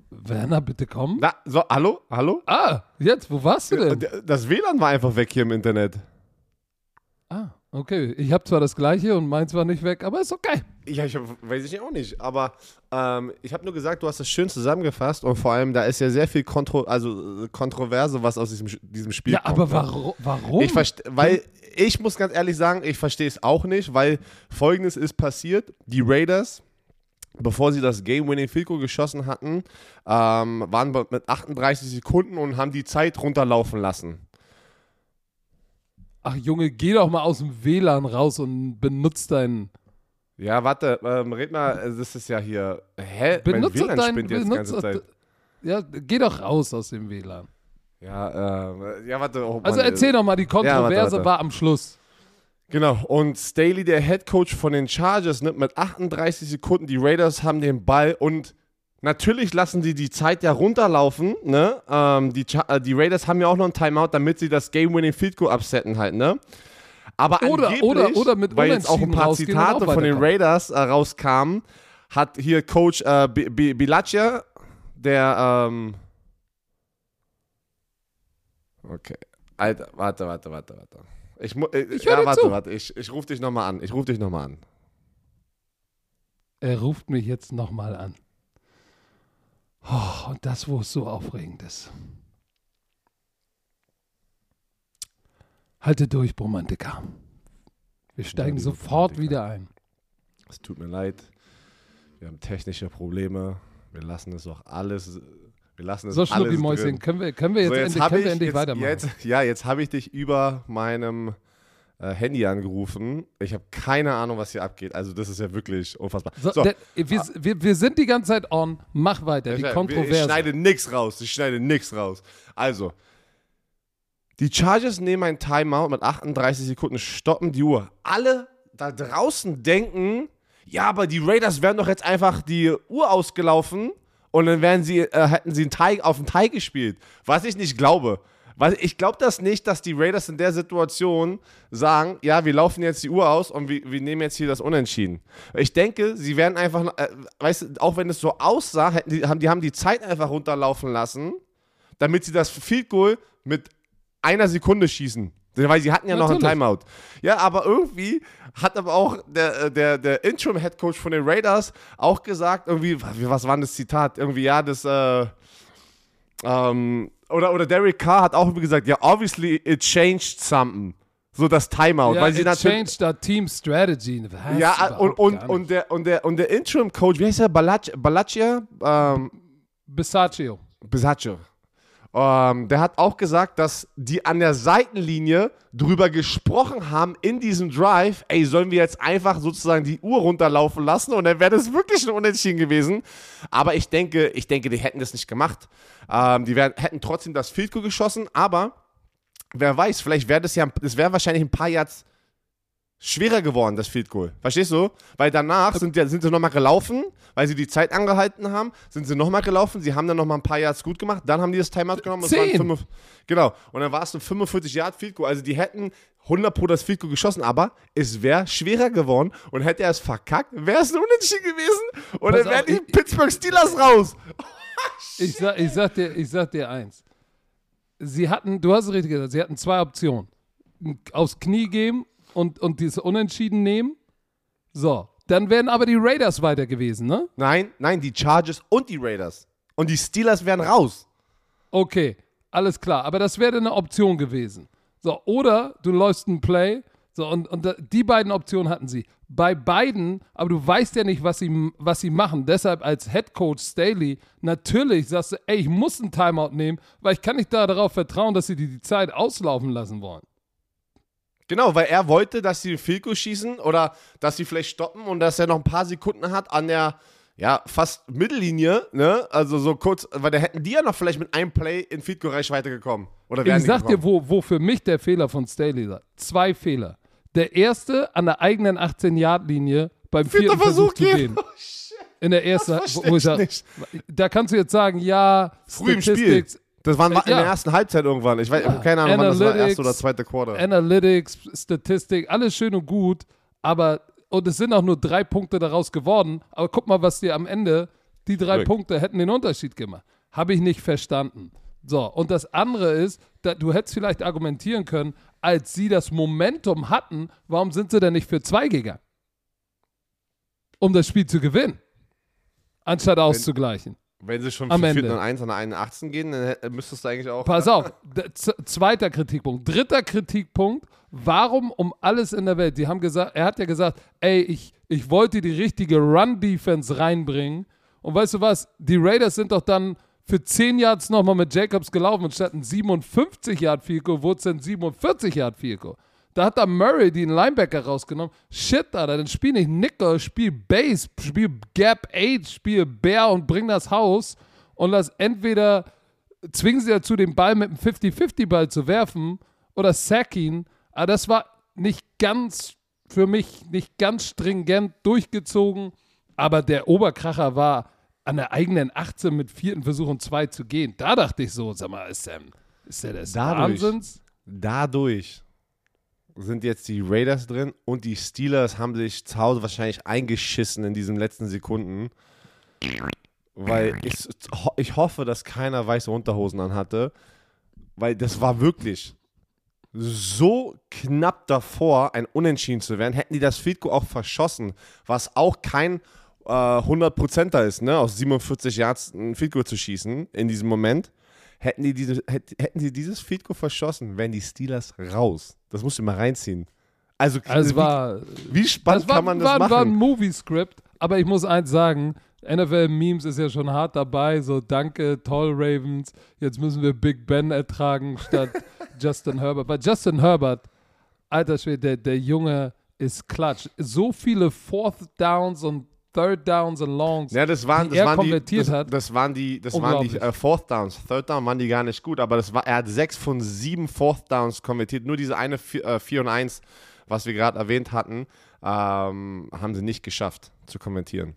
Werner, bitte kommen? Na, so, hallo? Hallo? Ah, jetzt, wo warst du denn? Das WLAN war einfach weg hier im Internet. Ah, okay. Ich habe zwar das gleiche und meins war nicht weg, aber ist okay. Ja, ich hab, weiß ich auch nicht. Aber ähm, ich habe nur gesagt, du hast das schön zusammengefasst und vor allem, da ist ja sehr viel Kontro also, äh, Kontroverse, was aus diesem, diesem Spiel Ja, kommt. aber ne? warum? warum? Ich weil ich muss ganz ehrlich sagen, ich verstehe es auch nicht, weil folgendes ist passiert: Die Raiders, bevor sie das Game-Winning Field Goal geschossen hatten, ähm, waren mit 38 Sekunden und haben die Zeit runterlaufen lassen. Ach Junge, geh doch mal aus dem WLAN raus und benutzt deinen. Ja, warte, ähm, red mal, äh, das ist ja hier. Hä? Benutze mein WLAN dein. spinnt jetzt ganze Zeit. ja, geh doch raus aus dem WLAN. Ja, ähm, ja, warte. Oh Also erzähl äh, doch mal, die Kontroverse warte, warte. war am Schluss. Genau, und Staley, der Head Coach von den Chargers, nimmt mit 38 Sekunden, die Raiders haben den Ball und natürlich lassen sie die Zeit ja runterlaufen, ne? Ähm, die, äh, die Raiders haben ja auch noch ein Timeout, damit sie das Game-Winning Field Goal absetten halt, ne? Aber Oder- angeblich, oder- oder mit weil jetzt auch ein paar Zitate von den. Raiders äh, rauskamen, hat hier Coach äh, Bilaccia, der, ähm, okay, Alter, warte, warte, warte, warte. Ich, äh, Ich ja, warte, zu. warte, ich, ich rufe dich nochmal an. Ich rufe dich nochmal an. Er ruft mich jetzt nochmal an. Oh, und das, wo es so aufregend ist. Halte durch, Bromantiker. Wir steigen die sofort wieder ein. Es tut mir leid. Wir haben technische Probleme. Wir lassen es auch alles. Wir lassen es So, alles Mäuschen, können wir, können wir jetzt, So, endlich, hab können wir ich- endlich jetzt, weitermachen? Jetzt, ja, jetzt habe ich dich über meinem Handy angerufen. Ich habe keine Ahnung, was hier abgeht. Also das ist ja wirklich unfassbar. So, So, der, wir, wir, wir sind die ganze Zeit on. Mach weiter, die ich, ich Kontroverse. schneide nichts raus. Ich schneide nichts raus. Also, Die Chargers nehmen ein Timeout mit 38 Sekunden, stoppen die Uhr. Alle da draußen denken, ja, aber die Raiders wären doch jetzt einfach die Uhr ausgelaufen und dann wären sie, äh, hätten sie einen Teig, auf den Teig gespielt. Was ich nicht glaube. Weil ich glaube das nicht, dass die Raiders in der Situation sagen, ja, wir laufen jetzt die Uhr aus und wir, wir nehmen jetzt hier das Unentschieden. Ich denke, sie werden einfach, äh, weißt du, auch wenn es so aussah, die, haben, die haben die Zeit einfach runterlaufen lassen, damit sie das Field Goal mit einer Sekunde schießen. Weil sie hatten ja Natürlich. noch ein Timeout. Ja, aber irgendwie hat aber auch der, der, der Interim-Headcoach von den Raiders auch gesagt, irgendwie, was war das Zitat? Irgendwie, ja, das, äh, ähm, oder, oder Derek Carr hat auch gesagt, ja, obviously it changed something. So das Timeout. Ja, weil sie it changed our team strategy. Das ja, und, und, und, der, und, der, und der Interim-Coach, wie heißt der? Balaccia? Ähm, Bisaccio. Bisaccio. Ähm, der hat auch gesagt, dass die an der Seitenlinie drüber gesprochen haben in diesem Drive, ey, sollen wir jetzt einfach sozusagen die Uhr runterlaufen lassen und dann wäre das wirklich ein Unentschieden gewesen. Aber ich denke, ich denke, die hätten das nicht gemacht. Ähm, die wär, hätten trotzdem das Field Goal geschossen, aber wer weiß, vielleicht wäre das ja, das wäre wahrscheinlich ein paar Yards schwerer geworden, das Field Goal. Verstehst du? Weil danach sind, sind sie nochmal gelaufen, weil sie die Zeit angehalten haben, sind sie nochmal gelaufen, sie haben dann nochmal ein paar Yards gut gemacht, dann haben die das Timeout genommen. Und Zehn. Fünf, genau, und dann war es ein 45 Yard Field Goal. Also die hätten 100 pro das Field Goal geschossen, aber es wäre schwerer geworden und hätte er es verkackt, wäre es ein Unentschieden gewesen und Pass dann wären die ich, Pittsburgh Steelers raus. ich, sag, ich, sag dir, ich sag dir eins. Sie hatten, du hast es richtig gesagt, sie hatten zwei Optionen. Aufs Knie geben und, und dieses Unentschieden nehmen. So, dann wären aber die Raiders weiter gewesen, ne? Nein, nein, die Chargers und die Raiders. Und die Steelers wären raus. Okay, alles klar. Aber das wäre eine Option gewesen. So, oder du läufst ein Play. So, und, und die beiden Optionen hatten sie. Bei beiden, aber du weißt ja nicht, was sie, was sie machen. Deshalb als Head Coach Staley, natürlich sagst du, ey, ich muss einen Timeout nehmen, weil ich kann nicht darauf vertrauen, dass sie die, die Zeit auslaufen lassen wollen. Genau, weil er wollte, dass sie Filko schießen oder dass sie vielleicht stoppen und dass er noch ein paar Sekunden hat an der ja, fast Mittellinie, ne? Also so kurz, weil da hätten die ja noch vielleicht mit einem Play in Fico Reichweite gekommen. Oder ich sag dir, wo, wo für mich der Fehler von Staley ist. Zwei Fehler. Der erste an der eigenen 18-Yard-Linie beim vierten Versuch, Versuch zu gehen. Oh, in der ersten, wo, wo ich sag, da kannst du jetzt sagen, ja, Früh im Das war in der ersten Halbzeit irgendwann. Ich weiß, ja. keine Ahnung, wann das war, erste oder zweite Quarter. Analytics, Statistik, alles schön und gut, aber und es sind auch nur drei Punkte daraus geworden. Aber guck mal, was dir am Ende, die drei Glück. Punkte hätten den Unterschied gemacht. Habe ich nicht verstanden. So, und das andere ist, du hättest vielleicht argumentieren können, als sie das Momentum hatten, warum sind sie denn nicht für zwei gegangen? Um das Spiel zu gewinnen, anstatt auszugleichen. Wenn sie schon Am für 4 und 1 an eine 18 gehen, dann müsstest du eigentlich auch. Pass auf, zweiter Kritikpunkt. Dritter Kritikpunkt, warum um alles in der Welt? Die haben gesagt, er hat ja gesagt, ey, ich, ich wollte die richtige Run-Defense reinbringen. Und weißt du was? Die Raiders sind doch dann für 10 Yards nochmal mit Jacobs gelaufen und statt ein 57 Yard Fico wurde es ein 47 Yard Fico. Da hat da Murray den Linebacker rausgenommen. Shit, Alter, dann spiel nicht Nickel, spiel Base, spiel Gap 8, spiel Bear und bring das Haus und lass entweder zwingen sie dazu, den Ball mit einem 50-50-Ball zu werfen oder sack ihn. Aber das war nicht ganz, für mich nicht ganz stringent durchgezogen. Aber der Oberkracher war an der eigenen 18 mit vierten Versuch und zwei zu gehen. Da dachte ich so, sag mal, ist der, ist der des dadurch, Wahnsinns? Dadurch sind jetzt die Raiders drin und die Steelers haben sich zu Hause wahrscheinlich eingeschissen in diesen letzten Sekunden. Weil ich, ich hoffe, dass keiner weiße Unterhosen anhatte. Weil das war wirklich so knapp davor, ein Unentschieden zu werden. Hätten die das Field auch verschossen, was auch kein äh, 100%er ist, ne? aus 47 Yards ein Field zu schießen in diesem Moment Hätten, die diese, hätten sie dieses Field Goal verschossen, wären die Steelers raus. Das musst du mal reinziehen. Also, also wie, war, wie spannend war, kann man das war, machen? war ein Movie-Script, aber ich muss eins sagen, NFL-Memes ist ja schon hart dabei, so danke, toll Ravens, jetzt müssen wir Big Ben ertragen statt Justin Herbert. Weil Justin Herbert, alter Schwede, der, der Junge ist klatsch. So viele Fourth Downs und Third Downs and Longs, Ja, das waren, die das er waren konvertiert die, das, hat. das waren die, das waren die äh, Fourth Downs. Third Down waren die gar nicht gut, aber das war, er hat sechs von sieben Fourth Downs konvertiert. Nur diese eine 4 und 1, was wir gerade erwähnt hatten, ähm, haben sie nicht geschafft zu konvertieren.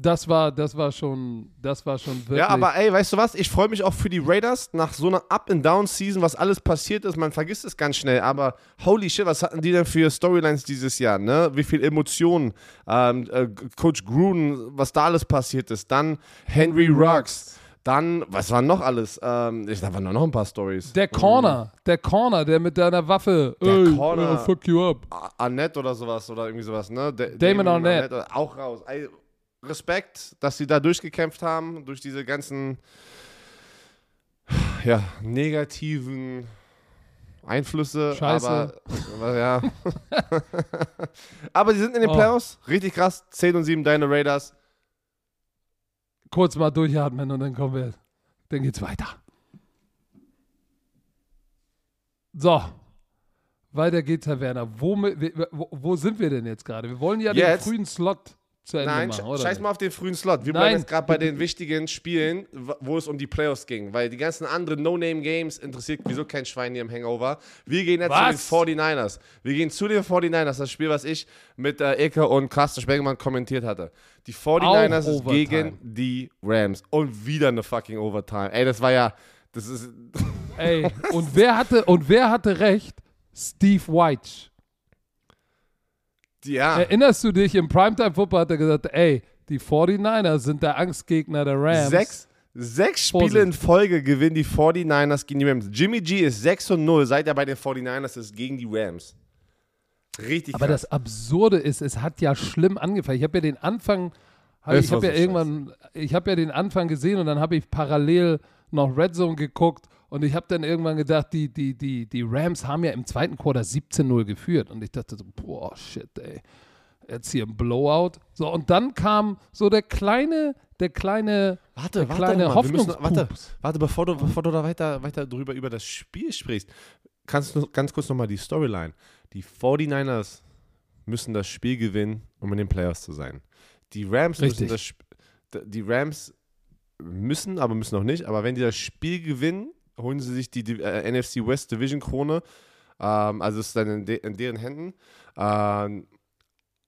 Das war, das war schon, das war schon wirklich. Ja, aber ey, weißt du was? Ich freue mich auch für die Raiders nach so einer Up-and-Down-Season, was alles passiert ist. Man vergisst es ganz schnell, aber holy shit, was hatten die denn für Storylines dieses Jahr, ne? Wie viel Emotionen, ähm, äh, Coach Gruden, was da alles passiert ist. Dann Henry Ruggs. Dann, was war noch alles? Ähm, ich, da waren noch ein paar Stories. Der Corner, der Corner, der mit deiner Waffe. Der ey, Corner. äh, fuck you up. Annette oder sowas oder irgendwie sowas, ne? Da- Damon Arnett. oder- Auch raus. Ey, Respekt, dass sie da durchgekämpft haben, durch diese ganzen ja, negativen Einflüsse. Scheiße. Aber, aber ja. aber sie sind in den Oh. Playoffs. Richtig krass. 10 und 7 deine Raiders. Kurz mal durchatmen und dann kommen wir. Dann geht's weiter. So. Weiter geht's, Herr Werner. Wo, wo, wo sind wir denn jetzt gerade? Wir wollen ja Jetzt? den frühen Slot zu Ende Nein, machen, oder? scheiß mal auf den frühen Slot. Wir Nein. bleiben jetzt gerade bei den wichtigen Spielen, wo es um die Playoffs ging. Weil die ganzen anderen No-Name-Games interessiert wieso kein Schwein hier im Hangover. Wir gehen jetzt Was? zu den 49ers. Wir gehen zu den 49ers, das Spiel, was ich mit äh, Eke und Carsten Spengemann kommentiert hatte. Die 49ers ist Overtime. gegen die Rams. Und wieder eine fucking Overtime. Ey, das war ja. Das ist. Ey, und wer hatte, und wer hatte recht? Steve White. Ja. Erinnerst du dich, im Primetime Football hat er gesagt, ey, die 49ers sind der Angstgegner der Rams. Sechs, sechs Spiele Vorsicht. in Folge gewinnen die 49ers gegen die Rams. Jimmy G ist 6 und 0, seit er bei den 49ers ist, gegen die Rams. Richtig Aber krass. das Absurde ist, es hat ja schlimm angefangen. Ich habe ja den Anfang, hab, ich habe ja irgendwann, ich habe ja den Anfang gesehen und dann habe ich parallel noch Red Zone geguckt und ich habe dann irgendwann gedacht, die, die, die, die Rams haben ja im zweiten Quarter 17-0 geführt und ich dachte so, boah, shit, ey, jetzt hier ein Blowout. So, und dann kam so der kleine, der kleine, Warte, der warte, kleine müssen, warte, warte, bevor du, bevor du da weiter, weiter drüber über das Spiel sprichst, kannst du ganz kurz nochmal die Storyline. Die 49ers müssen das Spiel gewinnen, um in den Playoffs zu sein. Die Rams Richtig. müssen das die Rams müssen, aber müssen noch nicht, aber wenn die das Spiel gewinnen, holen sie sich die, äh, NFC West Division Krone. Ähm, also ist dann in, de in deren Händen. Ähm,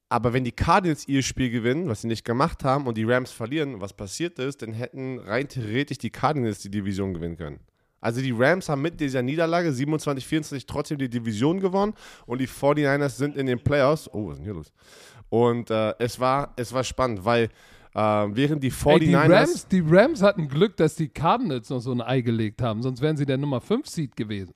aber wenn die Cardinals ihr Spiel gewinnen, was sie nicht gemacht haben, und die Rams verlieren, was passiert ist, dann hätten rein theoretisch die Cardinals die Division gewinnen können. Also die Rams haben mit dieser Niederlage 27-24 trotzdem die Division gewonnen und die 49ers sind in den Playoffs. Oh, was ist denn hier los? Und äh, es, war, es war spannend, weil äh, während die 49ers... Ey, die, Rams, die Rams hatten Glück, dass die Cardinals noch so ein Ei gelegt haben, sonst wären sie der Nummer 5 Seed gewesen.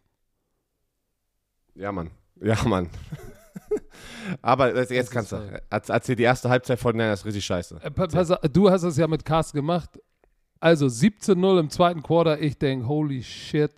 Ja, Mann. Ja, Mann. Aber jetzt, kannst du. Erz- Erzähl die erste Halbzeit von den ist richtig scheiße. Äh, pa- pass, du hast es ja mit Carsten gemacht. Also 17-0 im zweiten Quarter. Ich denke, holy shit.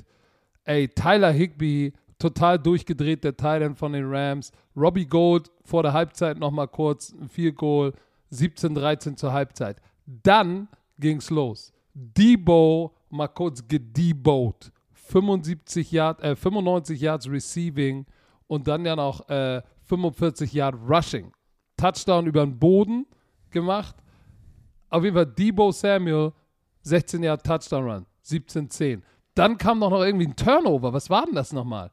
Ey, Tyler Higby, total durchgedreht, der Titan von den Rams. Robbie Gold vor der Halbzeit nochmal kurz ein Field Goal. 17-13 zur Halbzeit. Dann ging's los. Debo mal kurz gedeboat. 75 Yard, äh, 95 Yards Receiving und dann ja noch äh, 45 Yard Rushing. Touchdown über den Boden gemacht. Auf jeden Fall Debo Samuel, 16 Yard Touchdown Run, 17-10. Dann kam doch noch irgendwie ein Turnover. Was war denn das nochmal?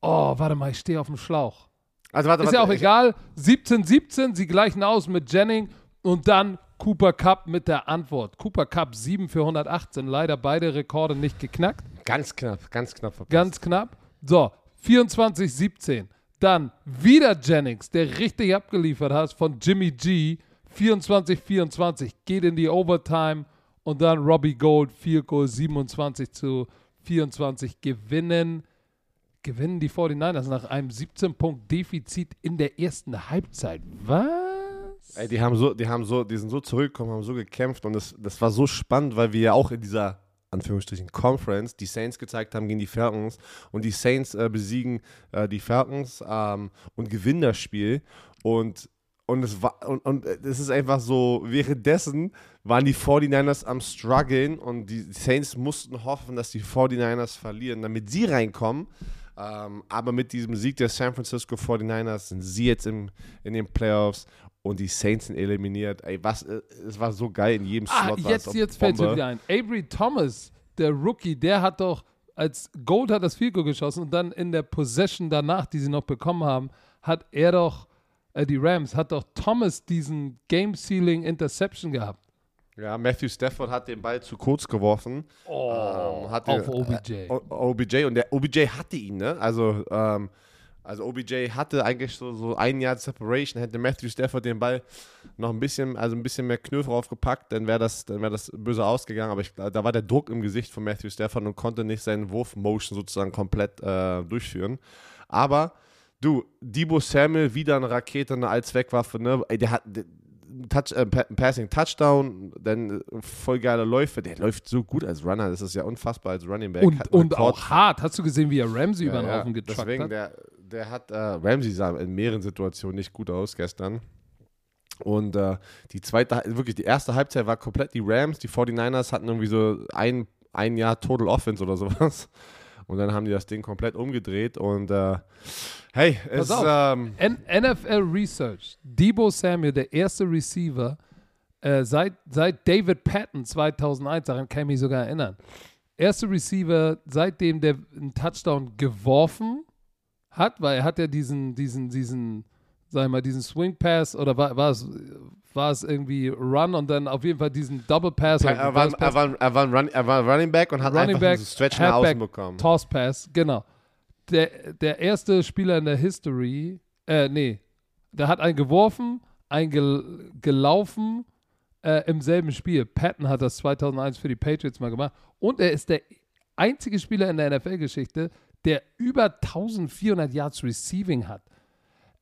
Oh, warte mal, ich stehe auf dem Schlauch. Also warte, Ist warte. ja auch ich- egal. 17-17, sie gleichen aus mit Jennings und dann Cooper Cup mit der Antwort. Cooper Cup 7 für 118, leider beide Rekorde nicht geknackt. Ganz knapp, ganz knapp verpasst. Ganz knapp. So, 24-17. Dann wieder Jennings, der richtig abgeliefert hat von Jimmy G. 24-24, geht in die Overtime und dann Robbie Gold, 4 Goal, 27 zu 24 gewinnen. Gewinnen die 49ers nach einem 17-Punkt-Defizit in der ersten Halbzeit. Was? Ey, die haben so, die haben so, die sind so zurückgekommen, haben so gekämpft und das, das war so spannend, weil wir ja auch in dieser Anführungsstrichen Conference die Saints gezeigt haben gegen die Falcons und die Saints äh, besiegen äh, die Falcons ähm, und gewinnen das Spiel und und es war und, und es ist einfach so währenddessen waren die 49ers am struggeln und die Saints mussten hoffen, dass die 49ers verlieren, damit sie reinkommen. Ähm, aber mit diesem Sieg der San Francisco 49ers sind sie jetzt im, in den Playoffs und die Saints sind eliminiert. Ey, was, äh, es war so geil in jedem Ah, Slot. jetzt, jetzt fällt mir wieder ein. Avery Thomas, der Rookie, der hat doch als Gold hat das Field geschossen und dann in der Possession danach, die sie noch bekommen haben, hat er doch, äh, die Rams, hat doch Thomas diesen Game-Sealing Interception gehabt. Ja, Matthew Stafford hat den Ball zu kurz geworfen. Oh, Ähm, hat auf OBJ. Äh, OBJ und der OBJ hatte ihn, ne? Also, ähm, also OBJ hatte eigentlich so, so ein Jahr Separation, hätte Matthew Stafford den Ball noch ein bisschen, also ein bisschen mehr Knöpfe draufgepackt, dann wäre das, dann wäre das böse ausgegangen. Aber ich, da war der Druck im Gesicht von Matthew Stafford und konnte nicht seinen Wurfmotion sozusagen komplett äh, durchführen. Aber du, Debo Samuel wieder eine Rakete, eine Allzweckwaffe, ne? Ey, der hat der, Touch, äh, Pa- Passing Touchdown, dann äh, voll geile Läufe. Der läuft so gut als Runner, das ist ja unfassbar als Running Back. Und, und auch hart. Hast du gesehen, wie er Ramsey über den ja, Haufen ja. getruckt Deswegen, hat? der, der hat, äh, Ramsey sah in mehreren Situationen nicht gut aus gestern. Und äh, die zweite, wirklich die erste Halbzeit war komplett die Rams. Die 49ers hatten irgendwie so ein, ein Jahr Total Offense oder sowas. Und dann haben die das Ding komplett umgedreht. Und äh, hey, es auf. ähm, NFL Research. Debo Samuel, der erste Receiver, äh, seit, seit David Patton 2001, daran kann ich mich sogar erinnern. Erste Receiver, seitdem der einen Touchdown geworfen hat, weil er hat ja diesen, diesen, diesen, sag ich mal, diesen Swing Pass oder war, war es, war es irgendwie Run und dann auf jeden Fall diesen Double Pass. er, war, Pass. er, war, er, war ein Run, er war Running Back und hat Running einfach Back, Stretch nach außen bekommen. Toss Pass, genau. Der, der erste Spieler in der History, äh, nee, der hat einen geworfen, einen gel gelaufen äh, im selben Spiel. Patton hat das 2001 für die Patriots mal gemacht. Und er ist der einzige Spieler in der NFL-Geschichte, der über 1400 Yards Receiving hat.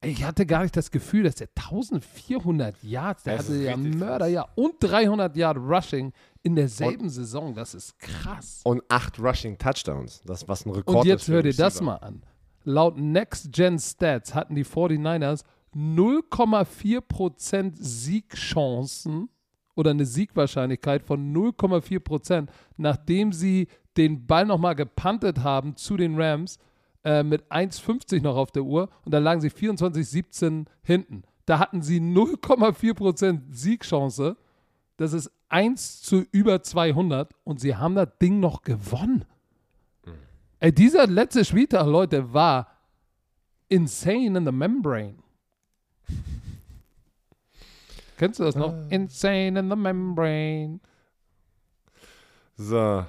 Ich hatte gar nicht das Gefühl, dass der 1400 Yards, der Das hatte ist ja Mörder, ja, und 300 Yard Rushing in derselben Saison. Das ist krass. Und acht Rushing Touchdowns. Das was ein Rekord Und jetzt ist hör dir das mal an. Laut Next Gen Stats hatten die 49ers 0,4% Siegchancen oder eine Siegwahrscheinlichkeit von 0,4%, nachdem sie den Ball nochmal gepuntet haben zu den Rams äh, mit 1,50 noch auf der Uhr und da lagen sie 24-17 hinten. Da hatten sie 0,4% Siegchance. Das ist 1 zu über 200 und sie haben das Ding noch gewonnen. Ey, dieser letzte Spieltag, Leute, war insane in the membrane. Kennst du das noch? Insane in the membrane. So.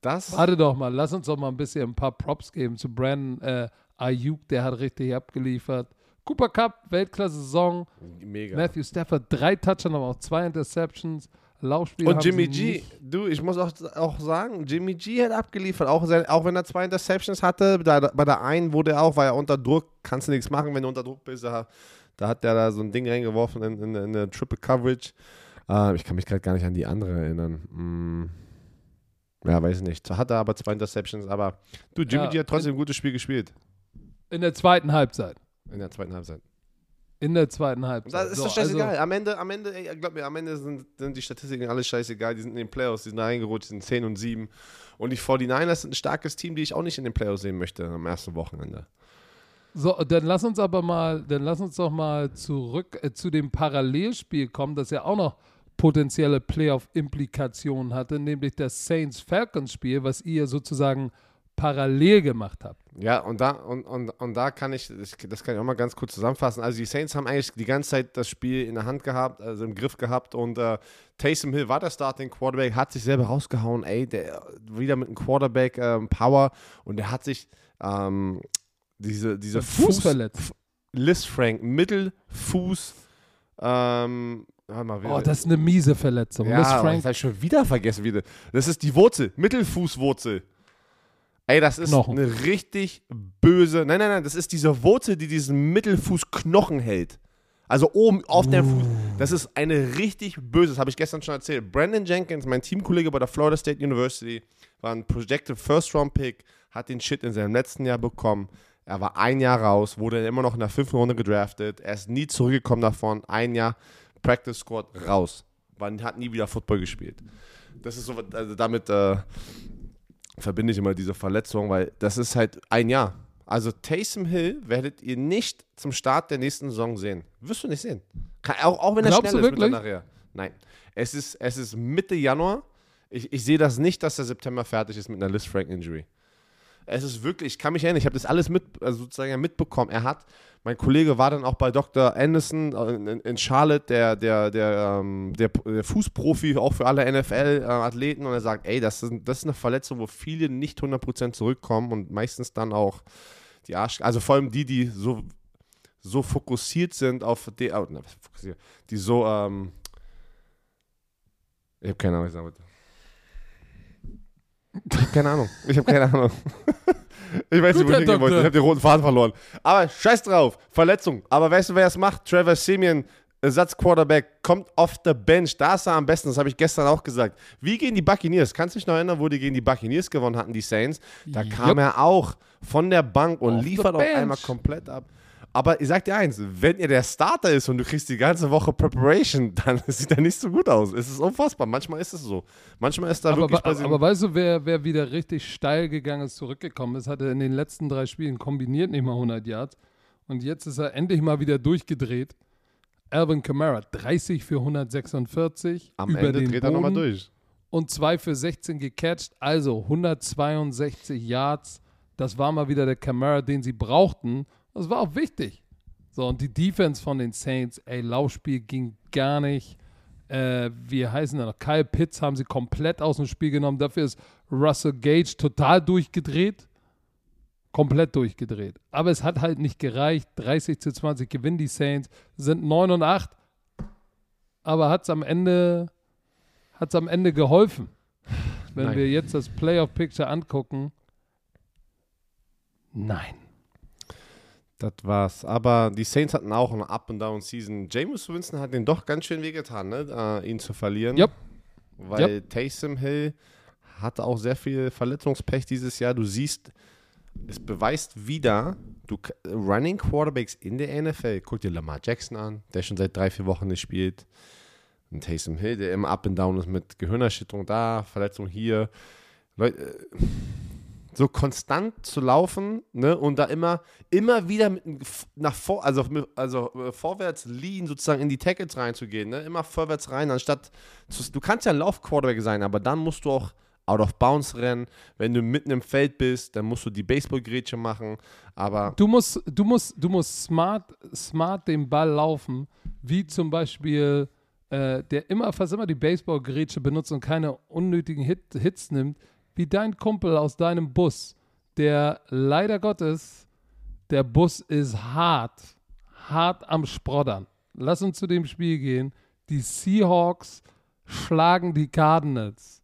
Das. Warte doch mal, lass uns doch mal ein bisschen ein paar Props geben zu Brandon äh, Ayuk, der hat richtig abgeliefert. Cooper Cup, Weltklasse-Saison. Mega. Matthew Stafford, drei Touchdowns, aber auch zwei Interceptions. Laufspiel Und Jimmy G, nicht. du, ich muss auch, auch sagen, Jimmy G hat abgeliefert, auch, sein, auch wenn er zwei Interceptions hatte, da, bei der einen wurde er auch, war er unter Druck, kannst du nichts machen, wenn du unter Druck bist, da, da hat er da so ein Ding reingeworfen in, in, in eine Triple Coverage. Äh, ich kann mich gerade gar nicht an die andere erinnern. Hm. Ja, weiß ich nicht. Hat er aber zwei Interceptions, aber du, Jimmy Ja, G hat trotzdem ein gutes Spiel gespielt In der zweiten Halbzeit. in der zweiten Halbzeit. In der zweiten Halbzeit. das ist So, doch scheißegal. also- am Ende, am Ende, ey, glaub mir, am Ende sind, sind die Statistiken alles scheißegal. Die sind in den Playoffs, die sind da reingerutscht, die sind 10 und 7. Und die 49ers sind ein starkes Team, die ich auch nicht in den Playoffs sehen möchte am ersten Wochenende. So, dann lass uns aber mal, dann lass uns doch mal zurück äh, zu dem Parallelspiel kommen, das ja auch noch potenzielle Playoff-Implikationen hatte, nämlich das Saints-Falcons-Spiel, was ihr sozusagen parallel gemacht habt. Ja, und da, und, und, und da kann ich, das kann ich auch mal ganz kurz zusammenfassen. Also die Saints haben eigentlich die ganze Zeit das Spiel in der Hand gehabt, also im Griff gehabt und äh, Taysom Hill war der Starting Quarterback, hat sich selber rausgehauen, ey, der wieder mit einem Quarterback ähm, Power und der hat sich ähm, diese, diese Fuß verletzt. Liz Frank, Mittelfuß, ähm, Oh, das ist eine miese Verletzung. ja, Miss Frank das habe ich schon wieder vergessen. Wieder. Das ist die Wurzel, Mittelfußwurzel. Ey, das ist Knochen. eine richtig böse. Nein, nein, nein, das ist diese Wurzel, die diesen Mittelfußknochen hält. Also oben auf der Fuß. Das ist eine richtig böse, das habe ich gestern schon erzählt. Brandon Jenkins, mein Teamkollege bei der Florida State University, war ein Projected First Round Pick, hat den Shit in seinem letzten Jahr bekommen. Er war ein Jahr raus, wurde immer noch in der fünften Runde gedraftet. Er ist nie zurückgekommen davon. Ein Jahr Practice Squad raus. Man hat nie wieder Football gespielt. Das ist so, also damit, äh, verbinde ich immer diese Verletzung, weil das ist halt ein Jahr. Also Taysom Hill werdet ihr nicht zum Start der nächsten Saison sehen. Wirst du nicht sehen. Auch, auch wenn er Glaubst schnell ist mit nachher. Nein. Es ist, es ist Mitte Januar. Ich, ich sehe das nicht, dass der September fertig ist mit einer Liz Frank Injury. Es ist wirklich, ich kann mich erinnern, ich habe das alles mit, also sozusagen mitbekommen. Er hat, mein Kollege war dann auch bei Dr. Anderson äh, in, in Charlotte, der, der, der, ähm, der, der Fußprofi, auch für alle NFL-Athleten. Und er sagt, ey, das ist, das ist eine Verletzung, wo viele nicht 100% zurückkommen und meistens dann auch die Arsch, also vor allem die, die so, so fokussiert sind auf die, oh, die so, ähm, ich habe keine Ahnung, was ich sagen wollte. Ich habe keine Ahnung. Ich habe keine Ahnung. ich weiß nicht, wo ich hingehen wollte. Ich habe den roten Faden verloren. Aber scheiß drauf. Verletzung. Aber weißt du, wer es macht? Trevor Simeon, Ersatzquarterback, kommt off the bench. Da ist er am besten. Das habe ich gestern auch gesagt. Wie gegen die Buccaneers? Kannst du dich noch erinnern, wo die gegen die Buccaneers gewonnen hatten, die Saints? Da kam Jupp. er auch von der Bank und Off liefert auf einmal komplett ab. Aber ich sag dir eins, wenn er der Starter ist und du kriegst die ganze Woche Preparation, dann sieht er nicht so gut aus. Es ist unfassbar. Manchmal ist es so. Manchmal ist da Aber, wirklich aber, aber weißt du, wer, wer wieder richtig steil gegangen ist, zurückgekommen ist, hatte in den letzten drei Spielen kombiniert nicht mal 100 Yards. Und jetzt ist er endlich mal wieder durchgedreht. Alvin Kamara, 30 für 146 am über Ende den dreht er Boden nochmal durch. und 2 für 16 gecatcht, also 162 Yards. Das war mal wieder der Kamara, den sie brauchten. Das war auch wichtig. So, und die Defense von den Saints, ey, Laufspiel ging gar nicht. Äh, wie heißen der noch? Kyle Pitts haben sie komplett aus dem Spiel genommen. Dafür ist Russell Gage total durchgedreht. Komplett durchgedreht. Aber es hat halt nicht gereicht. 30 zu 20 gewinnen die Saints, sind 9 und 8. Aber hat es am Ende, hat's am Ende geholfen. Wenn Nein. wir jetzt das Playoff-Picture angucken. Nein. Das war's. Aber die Saints hatten auch eine Up-and-Down-Season. James Winston hat den doch ganz schön wehgetan, ne? äh, ihn zu verlieren. Yep. Weil Taysom Hill hatte auch sehr viel Verletzungspech dieses Jahr. Du siehst, es beweist wieder, du Running Quarterbacks in der NFL. Guck dir Lamar Jackson an, der schon seit drei, vier Wochen nicht spielt. Und Taysom Hill, der immer up and down ist mit Gehirnerschütterung da, Verletzung hier. Leute, äh, so konstant zu laufen ne, und da immer, immer wieder mit, nach vor, also, also äh, vorwärts lean sozusagen in die Tackles reinzugehen, ne, immer vorwärts rein, anstatt, zu, du kannst ja ein Lauf-Quarterback sein, aber dann musst du auch out of bounds rennen. Wenn du mitten im Feld bist, dann musst du die Baseballgrätsche machen, aber Du musst, du musst, du musst smart, smart den Ball laufen, wie zum Beispiel äh, der immer fast immer die Baseballgrätsche benutzt und keine unnötigen Hit, Hits nimmt, wie dein Kumpel aus deinem Bus, der leider Gottes, der Bus ist hart, hart am Sproddern. Lass uns zu dem Spiel gehen. Die Seahawks schlagen die Cardinals.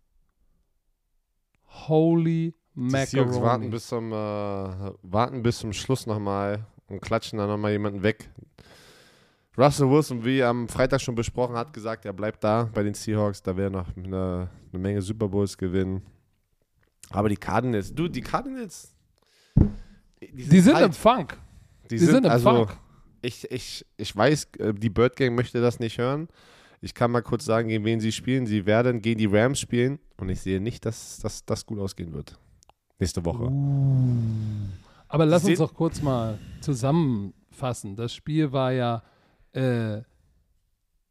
Holy die Seahawks warten Macaroni. bis zum, äh, warten bis zum Schluss nochmal und klatschen dann nochmal jemanden weg. Russell Wilson, wie am Freitag schon besprochen, hat gesagt, er bleibt da bei den Seahawks. Da wäre noch eine, eine Menge Super Bowls gewinnen. Aber die Cardinals, du, die Cardinals, Die sind halt- im Funk. die Die sind im also, Funk. ich, ich, ich weiß, äh, die Bird Gang möchte das nicht hören. Ich kann mal kurz sagen, gegen wen sie spielen. Sie werden gegen die Rams spielen und ich sehe nicht, dass das gut ausgehen wird. Nächste Woche. Aber lass uns Sind- doch kurz mal zusammenfassen. Das Spiel war ja, äh,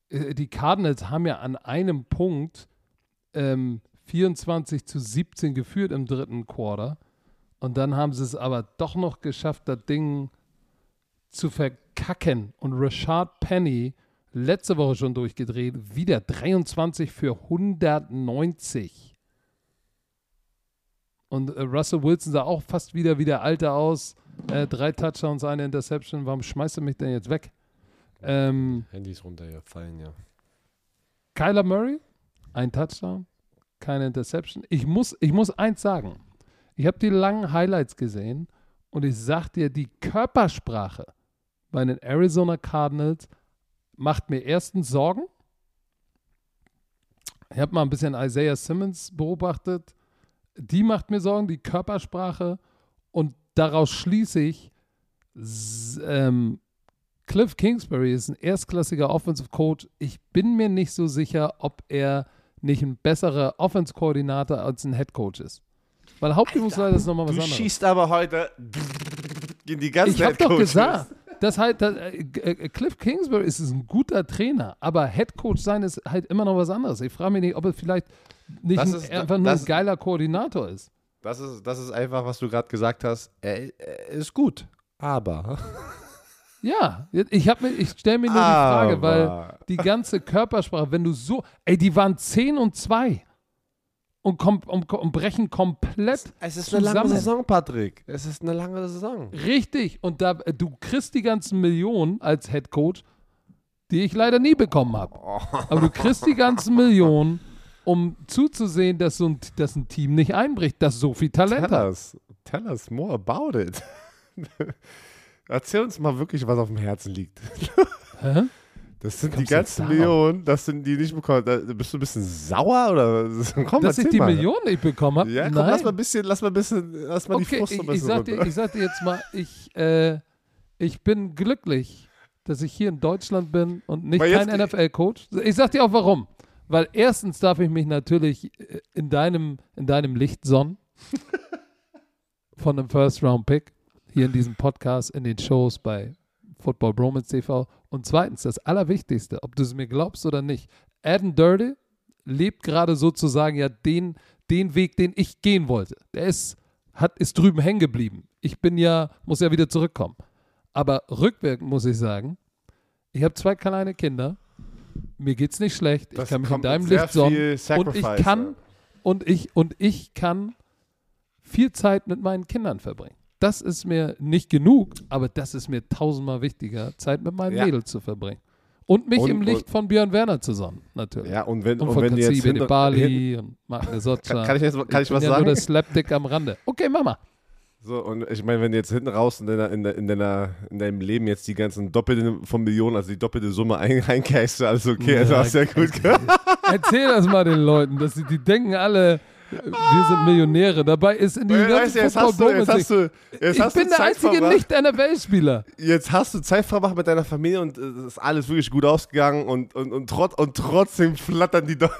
äh, die Cardinals haben ja an einem Punkt ähm, 24 zu 17 geführt im dritten Quarter. Und dann haben sie es aber doch noch geschafft, das Ding zu verkacken. Und Rashad Penny, letzte Woche schon durchgedreht, wieder 23 für 190. Und äh, Russell Wilson sah auch fast wieder wie der Alte aus. Äh, drei Touchdowns, eine Interception. Warum schmeißt du mich denn jetzt weg? Ähm, Handy ist runtergefallen, ja. Kyler Murray, ein Touchdown, keine Interception. Ich muss, ich muss eins sagen. Ich habe die langen Highlights gesehen und ich sag dir, die Körpersprache bei den Arizona Cardinals macht mir erstens Sorgen. Ich habe mal ein bisschen Isaiah Simmons beobachtet. Die macht mir Sorgen, die Körpersprache. Und daraus schließe ich, ähm, Cliff Kingsbury ist ein erstklassiger Offensive Coach. Ich bin mir nicht so sicher, ob er nicht ein besserer Offense-Koordinator als ein Head Coach ist. Weil Hauptübungsleiter ist nochmal was Du anderes. schießt aber heute in die ganze Ich habe doch gesagt, dass halt dass, äh, äh, Cliff Kingsbury ist, ein guter Trainer, aber Headcoach sein ist halt immer noch was anderes. Ich frage mich nicht, ob er vielleicht nicht Das ein, ist- einfach nur das- ein geiler Koordinator ist. Das ist, das ist einfach, was du gerade gesagt hast. Er, er ist gut, aber. Ja, ich, hab mir- ich stelle mir nur die Frage, weil die ganze Körpersprache, wenn du so, ey, die waren 10 und 2 und, kom und, und brechen komplett Es ist eine lange zusammen. Saison, Patrick. Es ist eine lange Saison. Richtig. Und da, du kriegst die ganzen Millionen als Head Coach, die ich leider nie bekommen habe. Aber du kriegst die ganzen Millionen, um zuzusehen, dass, so ein, dass ein Team nicht einbricht, das so viel Talent Tell hat. us. Tell us more about it. Erzähl uns mal wirklich, was auf dem Herzen liegt. Hä? Das sind die ganzen? Millionen, das sind die nicht bekommen. Da, bist du ein bisschen sauer oder? Komm, Dass ich die mal. Millionen nicht bekommen habe? Ja, komm, Nein. lass mal ein bisschen, lass mal ein bisschen, lass mal die okay, Frust ich, ein ich, bisschen sag dir, ich sag dir jetzt mal, ich, äh, ich bin glücklich, dass ich hier in Deutschland bin und nicht kein NFL-Coach. Ich sag dir auch warum. Weil erstens darf ich mich natürlich äh, in deinem, in deinem Licht sonnen. von einem First-Round-Pick. Hier in diesem Podcast, in den Shows bei Football Bromance TV. Und zweitens, das Allerwichtigste, ob du es mir glaubst oder nicht, Adam Dirty lebt gerade sozusagen ja den, den Weg, den ich gehen wollte. Der ist, hat, ist drüben hängen geblieben. Ich bin ja, muss ja wieder zurückkommen. Aber rückwirkend muss ich sagen, ich habe zwei kleine Kinder. Mir geht's nicht schlecht. Ich Das kann mich in deinem Licht sonnen. Und ich kann und ich und ich kann viel Zeit mit meinen Kindern verbringen. Das ist mir nicht genug, aber das ist mir tausendmal wichtiger, Zeit mit meinen Ja. Mädels zu verbringen. Und mich Und- im Licht und- von Björn Werner zu sonnen, natürlich. Ja, und wenn, Und und von wenn du jetzt Katsibe hinter, hin, Bali und Marc Sotza. kann, kann ich, jetzt, kann ich, bin was ja sagen? nur der Slapdick am Rande. Okay, Mama. So, und ich meine, wenn du jetzt hinten raus in, deiner, in, deiner, in deinem Leben jetzt die ganzen Doppelte von Millionen, also die doppelte Summe ein, eincashst, alles okay, also Ja, hast du ja gut gemacht. Erzähl das mal den Leuten, dass sie, die denken alle, wir sind Millionäre. Dabei ist in Weißt ganzen du, jetzt hast du, jetzt hast du, jetzt ich hast bin du der Zeit einzige. Nicht-NFL-Spieler. Jetzt hast du Zeit verbracht mit deiner Familie und äh, es ist alles wirklich gut ausgegangen und, und, und, trot, und trotzdem flattern die Do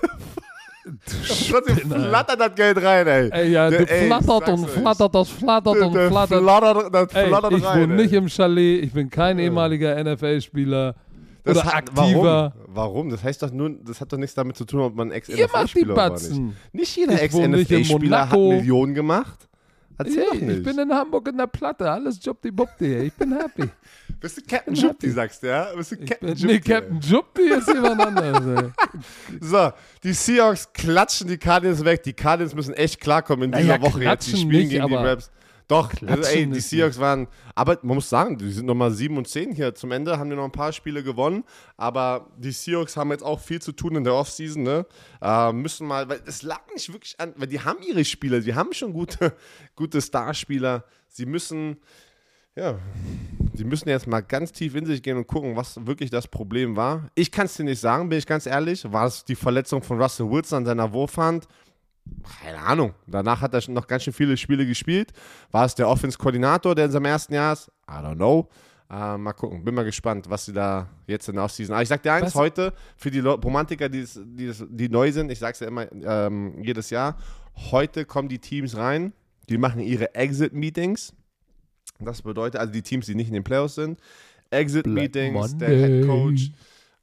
Trotzdem flattert das Geld rein, ey. Ey, ja, Der- du ey, flattert und flattert, das flattert und flattert. flattert, das Ey, flattert ich rein, wohne ey. nicht im Chalet, ich bin kein ehemaliger NFL-Spieler Das oder hat, aktiver. Warum? warum? Das heißt doch nur, das hat doch nichts damit zu tun, ob man Ex-NFL-Spieler war nicht. Nicht jeder Ex-NFL-Spieler hat. Millionen gemacht. Erzähl doch Ey, nicht. ich bin in Hamburg in der Platte, alles Jobdi-Bobdi, ey. ich bin happy. Bist du Captain happy. sagst du, ja? Bist du Captain bin, nee, Captain Jupti ist jemand anderes, ey. So, die Seahawks klatschen die Cardinals weg. Die Cardinals müssen echt klarkommen in dieser Woche jetzt. Die spielen nicht, gegen die Raps. Doch, also, ey, die Seahawks waren, aber man muss sagen, die sind nochmal 7 und 10 hier zum Ende, haben wir noch ein paar Spiele gewonnen, aber die Seahawks haben jetzt auch viel zu tun in der Offseason, ne? Äh, müssen mal, weil es lag nicht wirklich an, weil die haben ihre Spieler, die haben schon gute, gute Starspieler, sie müssen, ja, die müssen jetzt mal ganz tief in sich gehen und gucken, was wirklich das Problem war. Ich kann es dir nicht sagen, bin ich ganz ehrlich. War es die Verletzung von Russell Wilson an seiner Wurfhand? Keine Ahnung. Danach hat er schon noch ganz schön viele Spiele gespielt. War es der Offense-Koordinator, der in seinem ersten Jahr ist? I don't know. Äh, mal gucken. Bin mal gespannt, was sie da jetzt in der Offseason. Aber ich sag dir eins, Was? heute für die Romantiker, die, die, die neu sind, ich sag's ja immer ähm, jedes Jahr, heute kommen die Teams rein, die machen ihre Exit-Meetings. Das bedeutet also die Teams, die nicht in den Playoffs sind. Exit-Meetings, der Head Coach.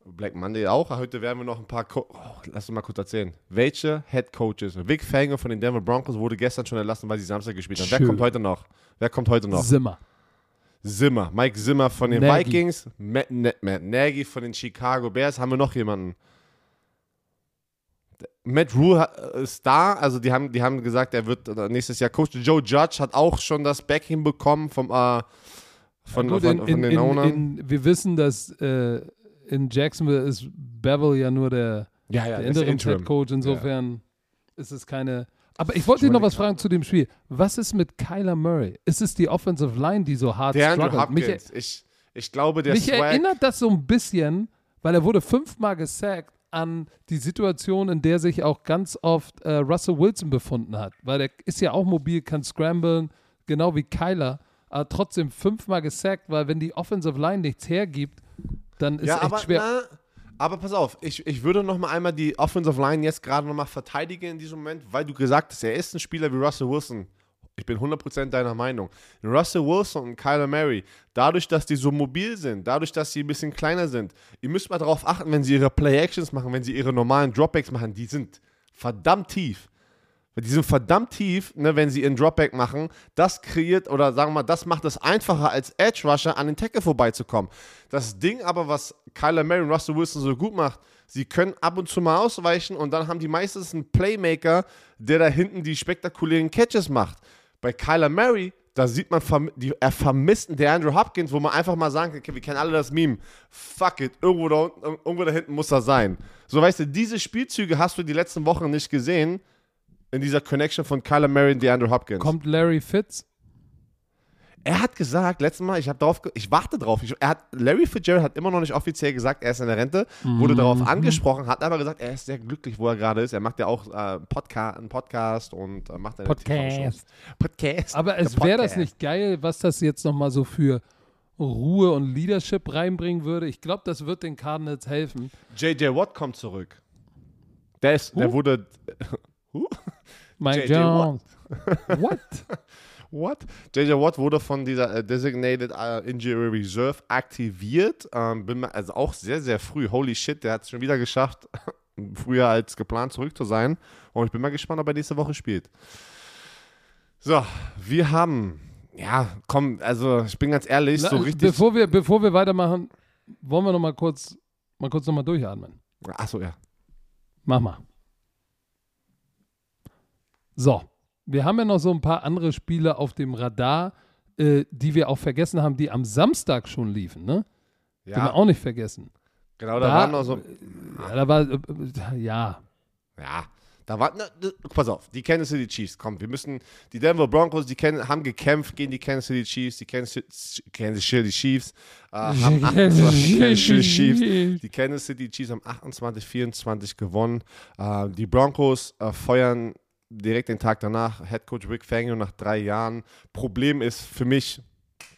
Black Monday auch. Heute werden wir noch ein paar. Co oh, lass uns mal kurz erzählen. Welche Head Coaches? Vic Fangio von den Denver Broncos wurde gestern schon entlassen, weil sie Samstag gespielt haben. Wer Schön. kommt heute noch? Wer kommt heute noch? Simmer. Zimmer. Mike Zimmer von den Nagy. Vikings. Matt, Matt, Matt Nagy von den Chicago Bears. Haben wir noch jemanden? Matt Rule hat- ist da, also die haben, die haben gesagt, er wird äh, nächstes Jahr Coach. Joe Judge hat auch schon das Backing bekommen vom, äh, von, Gut, von, in, von in, den in, in, wir wissen, dass äh, in Jacksonville ist Bevel ja nur der, ja, ja, der das ist Interim-Head-Coach. Insofern ist es keine. Aber ich wollte dich noch was fragen zu dem Spiel. Was ist mit Kyler Murray? Ist es die Offensive Line, die so hart Der Andrew struggelt? Mich, Hopkins. Ich, ich glaube, der mich Swag. erinnert das so ein bisschen, weil er wurde fünfmal gesackt an die Situation, in der sich auch ganz oft äh, Russell Wilson befunden hat. Weil der ist ja auch mobil, kann scramblen, genau wie Kyler, aber trotzdem fünfmal gesackt, weil wenn die Offensive Line nichts hergibt, dann ist ja, echt aber, schwer. Na, Aber pass auf, ich, ich würde noch mal einmal die Offensive Line jetzt gerade noch mal verteidigen in diesem Moment, weil du gesagt hast, er ist ein Spieler wie Russell Wilson. Ich bin 100% deiner Meinung. Russell Wilson und Kyler Murray, dadurch, dass die so mobil sind, dadurch, dass sie ein bisschen kleiner sind, ihr müsst mal darauf achten, wenn sie ihre Play-Actions machen, wenn sie ihre normalen Dropbacks machen, die sind verdammt tief. Die sind verdammt tief, ne, wenn sie ihren Dropback machen. Das kreiert, oder sagen wir mal, das macht es einfacher, als Edge Rusher an den Tackle vorbeizukommen. Das Ding aber, was Kyler Murray und Russell Wilson so gut macht, sie können ab und zu mal ausweichen und dann haben die meistens einen Playmaker, der da hinten die spektakulären Catches macht. Bei Kyler Murray, da sieht man, die, er vermisst der Andrew Hopkins, wo man einfach mal sagen kann, okay, wir kennen alle das Meme. Fuck it, irgendwo da, irgendwo da hinten muss er sein. So, weißt du, diese Spielzüge hast du die letzten Wochen nicht gesehen in dieser Connection von Kyler Murray und DeAndre Hopkins. Kommt Larry Fitz? Er hat gesagt, letztes Mal, ich habe darauf, ich warte drauf. Ich, er hat, Larry Fitzgerald hat immer noch nicht offiziell gesagt, er ist in der Rente, mhm. wurde darauf angesprochen, hat aber gesagt, er ist sehr glücklich, wo er gerade ist. Er macht ja auch äh, Podca einen Podcast und äh, macht eine Podcast. Podcast. Aber es wäre das nicht geil, was das jetzt nochmal so für Ruhe und Leadership reinbringen würde. Ich glaube, das wird den Cardinals helfen. JJ Watt kommt zurück. Der ist, der wurde. Huh? Mike Jones. What? What? JJ Watt wurde von dieser äh, Designated uh, Injury Reserve aktiviert. Ähm, also auch sehr, sehr früh. Holy shit, der hat es schon wieder geschafft, früher als geplant zurück zu sein. Und ich bin mal gespannt, ob er nächste Woche spielt. So, wir haben, ja, komm, also ich bin ganz ehrlich, so richtig. Bevor wir, bevor wir weitermachen, wollen wir noch mal kurz, mal kurz noch mal durchatmen. Achso, ja. Mach mal. So, wir haben ja noch so ein paar andere Spiele auf dem Radar, äh, die wir auch vergessen haben, die am Samstag schon liefen, ne? Ja. Die wir auch nicht vergessen. Genau, da, da waren noch so. Ja, da war, äh, ja. Ja, da war, na, pass auf, die Kansas City Chiefs, komm, wir müssen, die Denver Broncos, die kennen, haben gekämpft gegen die Kansas City Chiefs, die Kansas, Kansas City Chiefs, äh, haben 28, Kansas City Chiefs, die Kansas City Chiefs haben 28, 24 gewonnen. Äh, die Broncos äh, feuern direkt den Tag danach, Head Coach Rick Fangio nach drei Jahren. Problem ist für mich,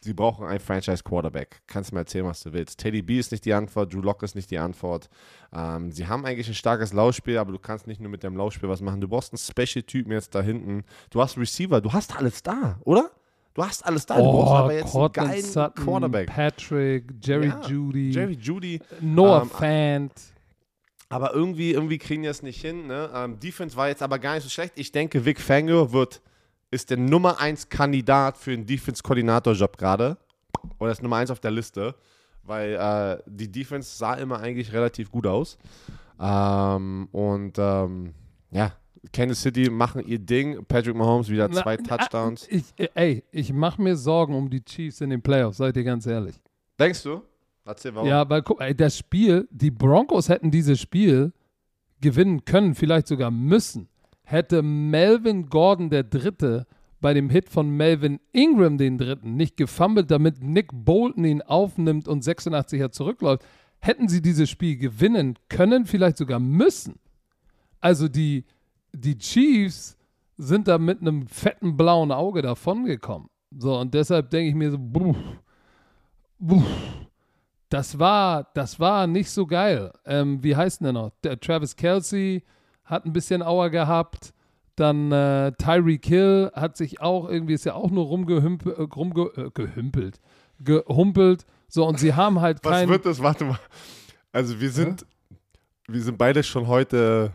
sie brauchen einen Franchise-Quarterback. Kannst du mir erzählen, was du willst. Teddy B ist nicht die Antwort, Drew Locke ist nicht die Antwort. Ähm, sie haben eigentlich ein starkes Laufspiel, aber du kannst nicht nur mit dem Laufspiel was machen. Du brauchst einen Special-Typen jetzt da hinten. Du hast Receiver, du hast alles da, oder? Du hast alles da. Du oh, brauchst aber jetzt Cortland einen geilen Sutton, Quarterback. Patrick, Jerry ja, Judy, Jerry Judy, Noah ähm, Fant. Aber irgendwie, irgendwie kriegen die es nicht hin. Ne? Ähm, Defense war jetzt aber gar nicht so schlecht. Ich denke, Vic Fangio wird, ist der Nummer 1 Kandidat für einen Defense-Koordinator-Job gerade. Oder ist Nummer 1 auf der Liste. Weil äh, die Defense sah immer eigentlich relativ gut aus. Ähm, und ähm, ja, Kansas City machen ihr Ding. Patrick Mahomes wieder na, zwei Touchdowns. Na, ich, ey, ich mache mir Sorgen um die Chiefs in den Playoffs, seid ihr ganz ehrlich. Denkst du? Erzähl, warum? Ja, weil guck, ey, das Spiel, die Broncos hätten dieses Spiel gewinnen können, vielleicht sogar müssen. Hätte Melvin Gordon der Dritte bei dem Hit von Melvin Ingram den Dritten nicht gefummelt, damit Nick Bolton ihn aufnimmt und 86er zurückläuft, hätten sie dieses Spiel gewinnen können, vielleicht sogar müssen. Also die, die Chiefs sind da mit einem fetten blauen Auge davongekommen. So, und deshalb denke ich mir so, buh, buh, das war, das war nicht so geil. Ähm, wie heißt denn der noch? Der Travis Kelsey hat ein bisschen Auer gehabt. Dann äh, Tyreek Hill hat sich auch irgendwie, ist ja auch nur rumgehümpelt, äh, äh, gehümpelt, gehumpelt. So, und sie haben halt kein. Was wird das? Warte mal. Also, wir sind, ja? wir sind beide schon heute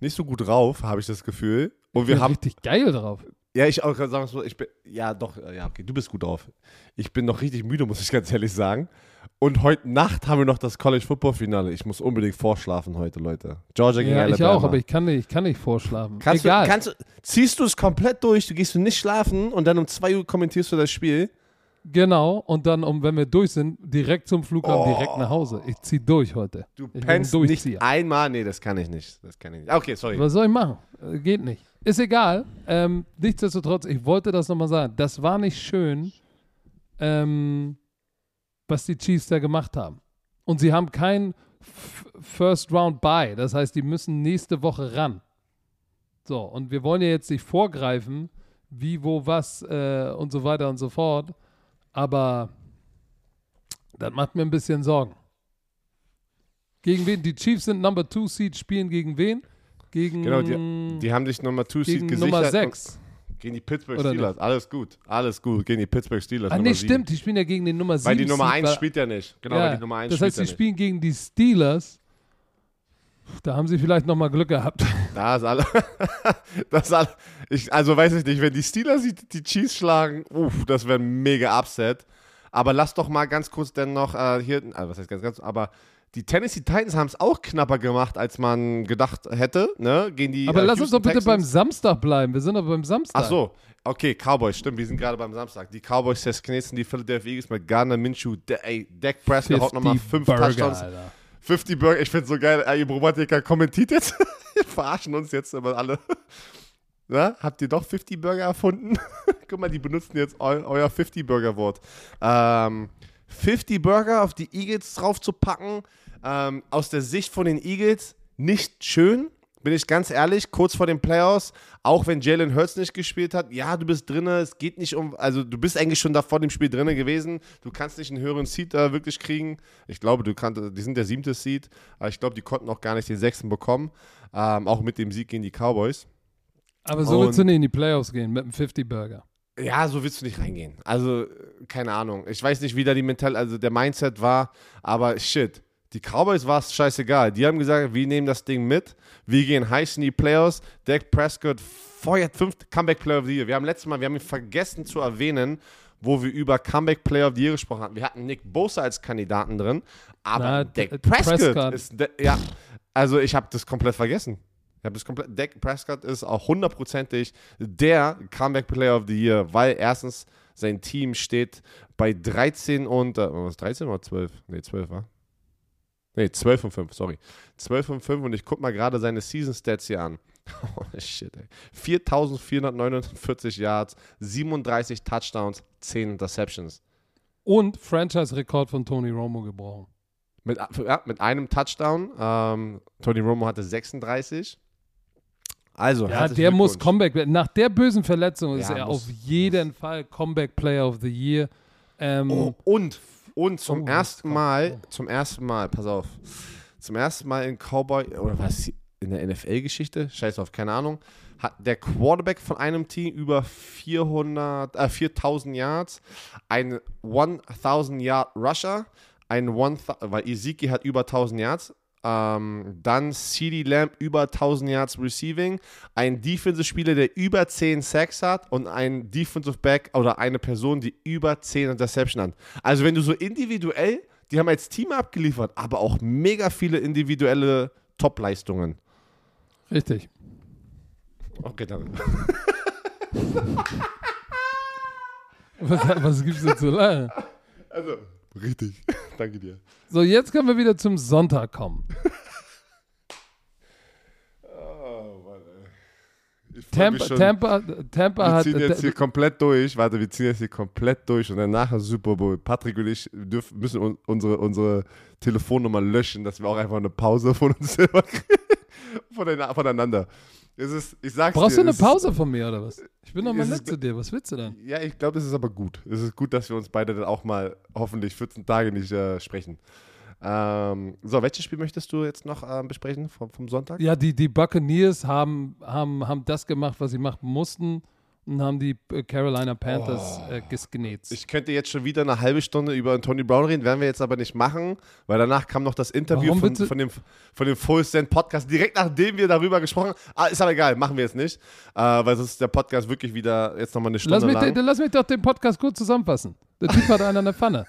nicht so gut drauf, habe ich das Gefühl. Und wir haben. richtig geil drauf. Ja, ich auch sagen so, ich bin, ja doch, ja, okay, du bist gut drauf. Ich bin noch richtig müde, muss ich ganz ehrlich sagen. Und heute Nacht haben wir noch das College Football Finale. Ich muss unbedingt vorschlafen heute, Leute. Georgia gegen ja, Alabama. ich auch, aber ich kann nicht, ich kann nicht vorschlafen. Kannst Egal. Du, kannst du, ziehst du es komplett durch, du gehst du nicht schlafen und dann um 2 Uhr kommentierst du das Spiel. Genau, und dann, um, wenn wir durch sind, direkt zum Flughafen, oh. direkt nach Hause. Ich zieh durch heute. Du ich pennst nicht einmal? Nee, das kann ich nicht. Das kann ich nicht. Okay, sorry. Was soll ich machen? Äh, geht nicht. Ist egal. Ähm, nichtsdestotrotz, ich wollte das nochmal sagen. Das war nicht schön, ähm, was die Chiefs da gemacht haben. Und sie haben kein First Round Buy. Das heißt, die müssen nächste Woche ran. So, und wir wollen ja jetzt nicht vorgreifen, wie, wo, was äh, und so weiter und so fort. Aber das macht mir ein bisschen Sorgen. Gegen wen? Die Chiefs sind Number 2 Seed, spielen gegen wen? Gegen, Genau, die, die haben sich Nummer 2 Seed gesichert. Nummer und- 6. Gegen die Pittsburgh Oder Steelers. Alles gut. Alles gut. Gegen die Pittsburgh Steelers. Ah, nee, stimmt, die spielen ja gegen den Nummer 7 Weil die Nummer Seed, 1 weil- spielt ja nicht. Genau, ja, weil die Nummer 1 Das spielt heißt, ja sie nicht. spielen gegen die Steelers. Da haben sie vielleicht nochmal Glück gehabt. Da ist alle. das alle ich, also weiß ich nicht, wenn die Steelers die, die Chiefs schlagen, uff, das wäre ein mega Upset. Aber lass doch mal ganz kurz dann noch äh, hier, also was heißt ganz, ganz, aber die Tennessee Titans haben es auch knapper gemacht, als man gedacht hätte, ne? Gegen die. Aber äh, lass uns doch Houston bitte beim Texans. Samstag bleiben. Wir sind doch beim Samstag. Ach so, okay, Cowboys, stimmt, wir sind gerade beim Samstag. Die Cowboys zerknetsen die Philadelphia Eagles mit Gardner Minshew. De, ey, Dak Prescott haut nochmal 50 fünf Burger, Touchdowns. Alter. 50 Burger, ich find's so geil. Ey, ihr Robotiker kommentiert jetzt. Wir verarschen uns jetzt immer alle. Na, habt ihr doch 50 Burger erfunden? Guck mal, die benutzen jetzt eu euer 50 Burger Wort. Ähm, 50 Burger auf die Eagles drauf zu packen, ähm, aus der Sicht von den Eagles nicht schön. Bin ich ganz ehrlich, kurz vor den Playoffs, auch wenn Jalen Hurts nicht gespielt hat, ja, du bist drinne, es geht nicht um, also du bist eigentlich schon da vor dem Spiel drinne gewesen, du kannst nicht einen höheren Seed äh, wirklich kriegen. Ich glaube, du kannst, die sind der siebte Seed, aber ich glaube, die konnten auch gar nicht den sechsten bekommen, ähm, auch mit dem Sieg gegen die Cowboys. Aber so willst du nicht in die Playoffs gehen mit einem 50 Burger. Ja, so willst du nicht reingehen. Also, äh, keine Ahnung. Ich weiß nicht, wie da die Mental, also der Mindset war, aber shit. Die Cowboys war es scheißegal. Die haben gesagt, wir nehmen das Ding mit. Wir gehen heiß in die Playoffs. Dak Prescott feuert fünf Comeback Player of the Year. Wir haben letztes Mal, wir haben ihn vergessen zu erwähnen, wo wir über Comeback Player of the Year gesprochen hatten. Wir hatten Nick Bosa als Kandidaten drin, aber Na, Dak D- Prescott, Prescott. ist, ja, also ich habe das komplett vergessen. Ich habe das komplett, Dak Prescott ist auch hundertprozentig der Comeback Player of the Year, weil erstens sein Team steht bei 13 und, äh, was, 13 oder 12? Nee, 12 war. Nee, 12 und 5, sorry. 12 und 5 und ich gucke mal gerade seine Season Stats hier an. Oh, shit, ey. 4449 Yards, 37 Touchdowns, 10 Interceptions. Und Franchise-Rekord von Tony Romo gebrochen. Mit, ja, mit einem Touchdown. Ähm, Tony Romo hatte 36. Also, Ja, der muss. Comeback. Nach der bösen Verletzung ist Ja, er muss- auf jeden Fall Comeback Player of the Year. Ähm, Oh, und, und zum Oh, ersten Mal, oh. zum ersten Mal, pass auf, zum ersten Mal in Cowboy, oder was, in der NFL-Geschichte, scheiß auf, keine Ahnung, hat der Quarterback von einem Team über 400, äh, 4000 Yards, ein 1000 Yard Rusher, ein 1000, weil Ezekiel hat über 1000 Yards, ähm, dann CD Lamb über 1000 Yards Receiving, ein Defensive-Spieler, der über 10 Sacks hat und ein Defensive Back oder eine Person, die über 10 Interception hat. Also wenn du so individuell, die haben als Team abgeliefert, aber auch mega viele individuelle Top-Leistungen. richtig. Okay, dann. Was, was gibt's denn zu lachen? Also, richtig. Danke dir. So, jetzt können wir wieder zum Sonntag kommen. Oh, Mann, ey. Tampa. Tampa, Tampa Wir hat. ziehen jetzt hier komplett durch. Warte, wir ziehen jetzt hier komplett durch und danach ist Super Bowl. Patrick und ich dürfen, müssen un unsere, unsere Telefonnummer löschen, dass wir auch einfach eine Pause von uns selber kriegen. Voneina- voneinander. Es ist, ich sag's Brauchst dir, du eine es ist- Pause von mir oder was? Ich bin doch mal nett zu dir. Was willst du denn? Ja, ich glaube, es ist aber gut. Es ist gut, dass wir uns beide dann auch mal hoffentlich 14 Tage nicht äh, sprechen. Ähm, so, welches Spiel möchtest du jetzt noch ähm, besprechen vom, vom Sonntag? Ja, die, die Buccaneers haben, haben, haben das gemacht, was sie machen mussten und haben die äh, Carolina Panthers äh, gesgenetzt. Ich könnte jetzt schon wieder eine halbe Stunde über Tony Brown reden, werden wir jetzt aber nicht machen, weil danach kam noch das Interview von, von, dem, von dem Full Send Podcast, direkt nachdem wir darüber gesprochen haben. Ah, ist aber egal, machen wir jetzt nicht, äh, weil sonst ist der Podcast wirklich wieder jetzt nochmal eine Stunde Lass mich, lang. lass mich doch den Podcast kurz zusammenfassen. Der Typ hat einen an der Pfanne.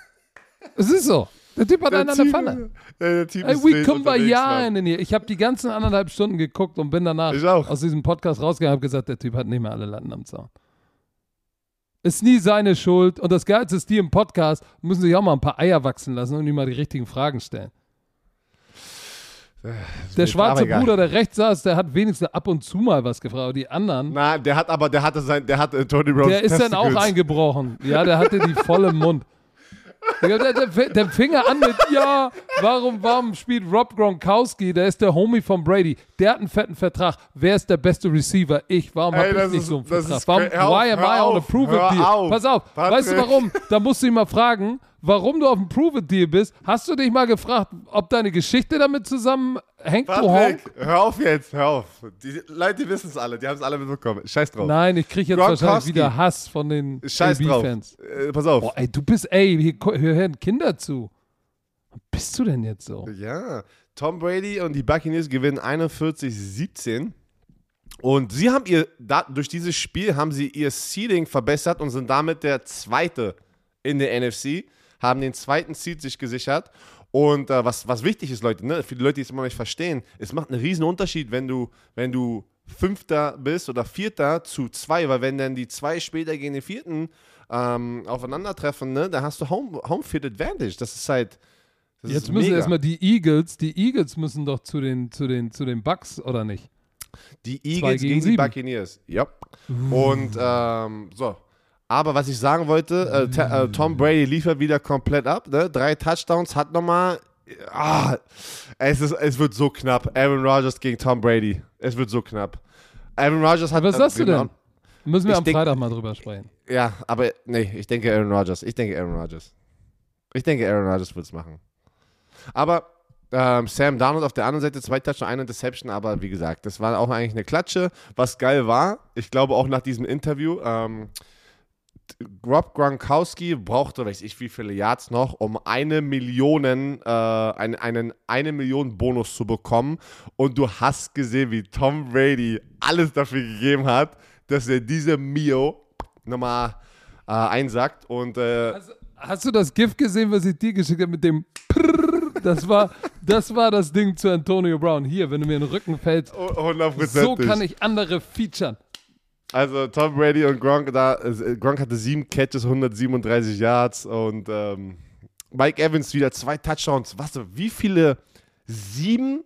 Es ist so. Der Typ hat einen an der Pfanne. Der Typ Ey, we come by unterwegs, ja Mann. in hier. Ich habe die ganzen anderthalb Stunden geguckt und bin danach aus diesem Podcast rausgegangen und habe gesagt, der Typ hat nicht mehr alle Latten am Zaun. Ist nie seine Schuld. Und das Geilste ist, die im Podcast müssen sich auch mal ein paar Eier wachsen lassen und ihm mal die richtigen Fragen stellen. Der schwarze. Bruder, der rechts saß, der hat wenigstens ab und zu mal was gefragt. Aber die anderen, Na, der hat aber, der hatte sein, der hatte Tony Brown. der ist dann auch eingebrochen. Ja, der hatte die volle Mund. Der, der, fing an mit, ja, warum, warum spielt Rob Gronkowski, der ist der Homie von Brady, der hat einen fetten Vertrag, wer ist der beste Receiver? Ich, warum Ey, habe ich nicht ist- so einen Vertrag? Warum, auf, why am I on a auf, prove hör deal? auf, Pass auf, Patrick. weißt du warum? Da musst du ihn mal fragen, warum du auf dem Prove-It-Deal bist. Hast du dich mal gefragt, ob deine Geschichte damit zusammenhängt? Patrick, hör auf jetzt, hör auf. Die Leute wissen es alle, die haben es alle mitbekommen. Scheiß drauf. Nein, ich kriege jetzt Gronkowski. wahrscheinlich wieder Hass von den. AB-Fans. Äh, pass auf. Boah, ey, du bist, ey, hier, hier hören Kinder zu. Was bist du denn jetzt so? Ja, Tom Brady und die Buccaneers gewinnen 41-17. Und sie haben ihr, durch dieses Spiel haben sie ihr Seeding verbessert und sind damit der Zweite in der NFC, haben den zweiten Seed sich gesichert. Und äh, was, was wichtig ist, Leute, ne, für die Leute, die es immer noch nicht verstehen, es macht einen riesen Unterschied, wenn du, wenn du Fünfter bist oder Vierter zu zwei, weil wenn dann die zwei später gegen den Vierten ähm, aufeinandertreffen, ne, dann hast du Home, Home Field Advantage. Das ist halt. Das Jetzt ist müssen mega. erstmal die Eagles, die Eagles müssen doch zu den, zu den, zu den Bucks, oder nicht? Die Eagles gegen gegen, die. Buccaneers. Ja. Und ähm, so. Aber was ich sagen wollte, äh, äh, Tom Brady liefert wieder komplett ab. Ne? Drei Touchdowns, hat nochmal. Ah, es, ist, es wird so knapp. Aaron Rodgers gegen Tom Brady. Es wird so knapp. Aaron Rodgers hat. Was sagst du äh, denn? Müssen wir am denk- Freitag mal drüber sprechen. Ja, aber nee, ich denke Aaron Rodgers. Ich denke Aaron Rodgers. Ich denke Aaron Rodgers wird es machen. Aber ähm, Sam Darnold auf der anderen Seite, zwei Touchdowns, eine Interception, aber wie gesagt, das war auch eigentlich eine Klatsche. Was geil war, ich glaube auch nach diesem Interview, ähm, Rob Gronkowski brauchte, weiß ich wie viele Yards noch, um eine Million, äh, einen, einen eine Million Bonus zu bekommen. Und du hast gesehen, wie Tom Brady alles dafür gegeben hat, dass er diese Mio nochmal äh, einsackt. Und äh, Hast, hast du das GIF gesehen, was ich dir geschickt habe mit dem Prrrr? Das war, das war das Ding zu Antonio Brown. Hier, wenn du mir in den Rücken fällst, 100%. so kann ich andere featuren. Also Tom Brady und Gronk, da, äh, Gronk hatte sieben Catches, 137 Yards und ähm, Mike Evans wieder zwei Touchdowns. Was, wie viele? Sieben?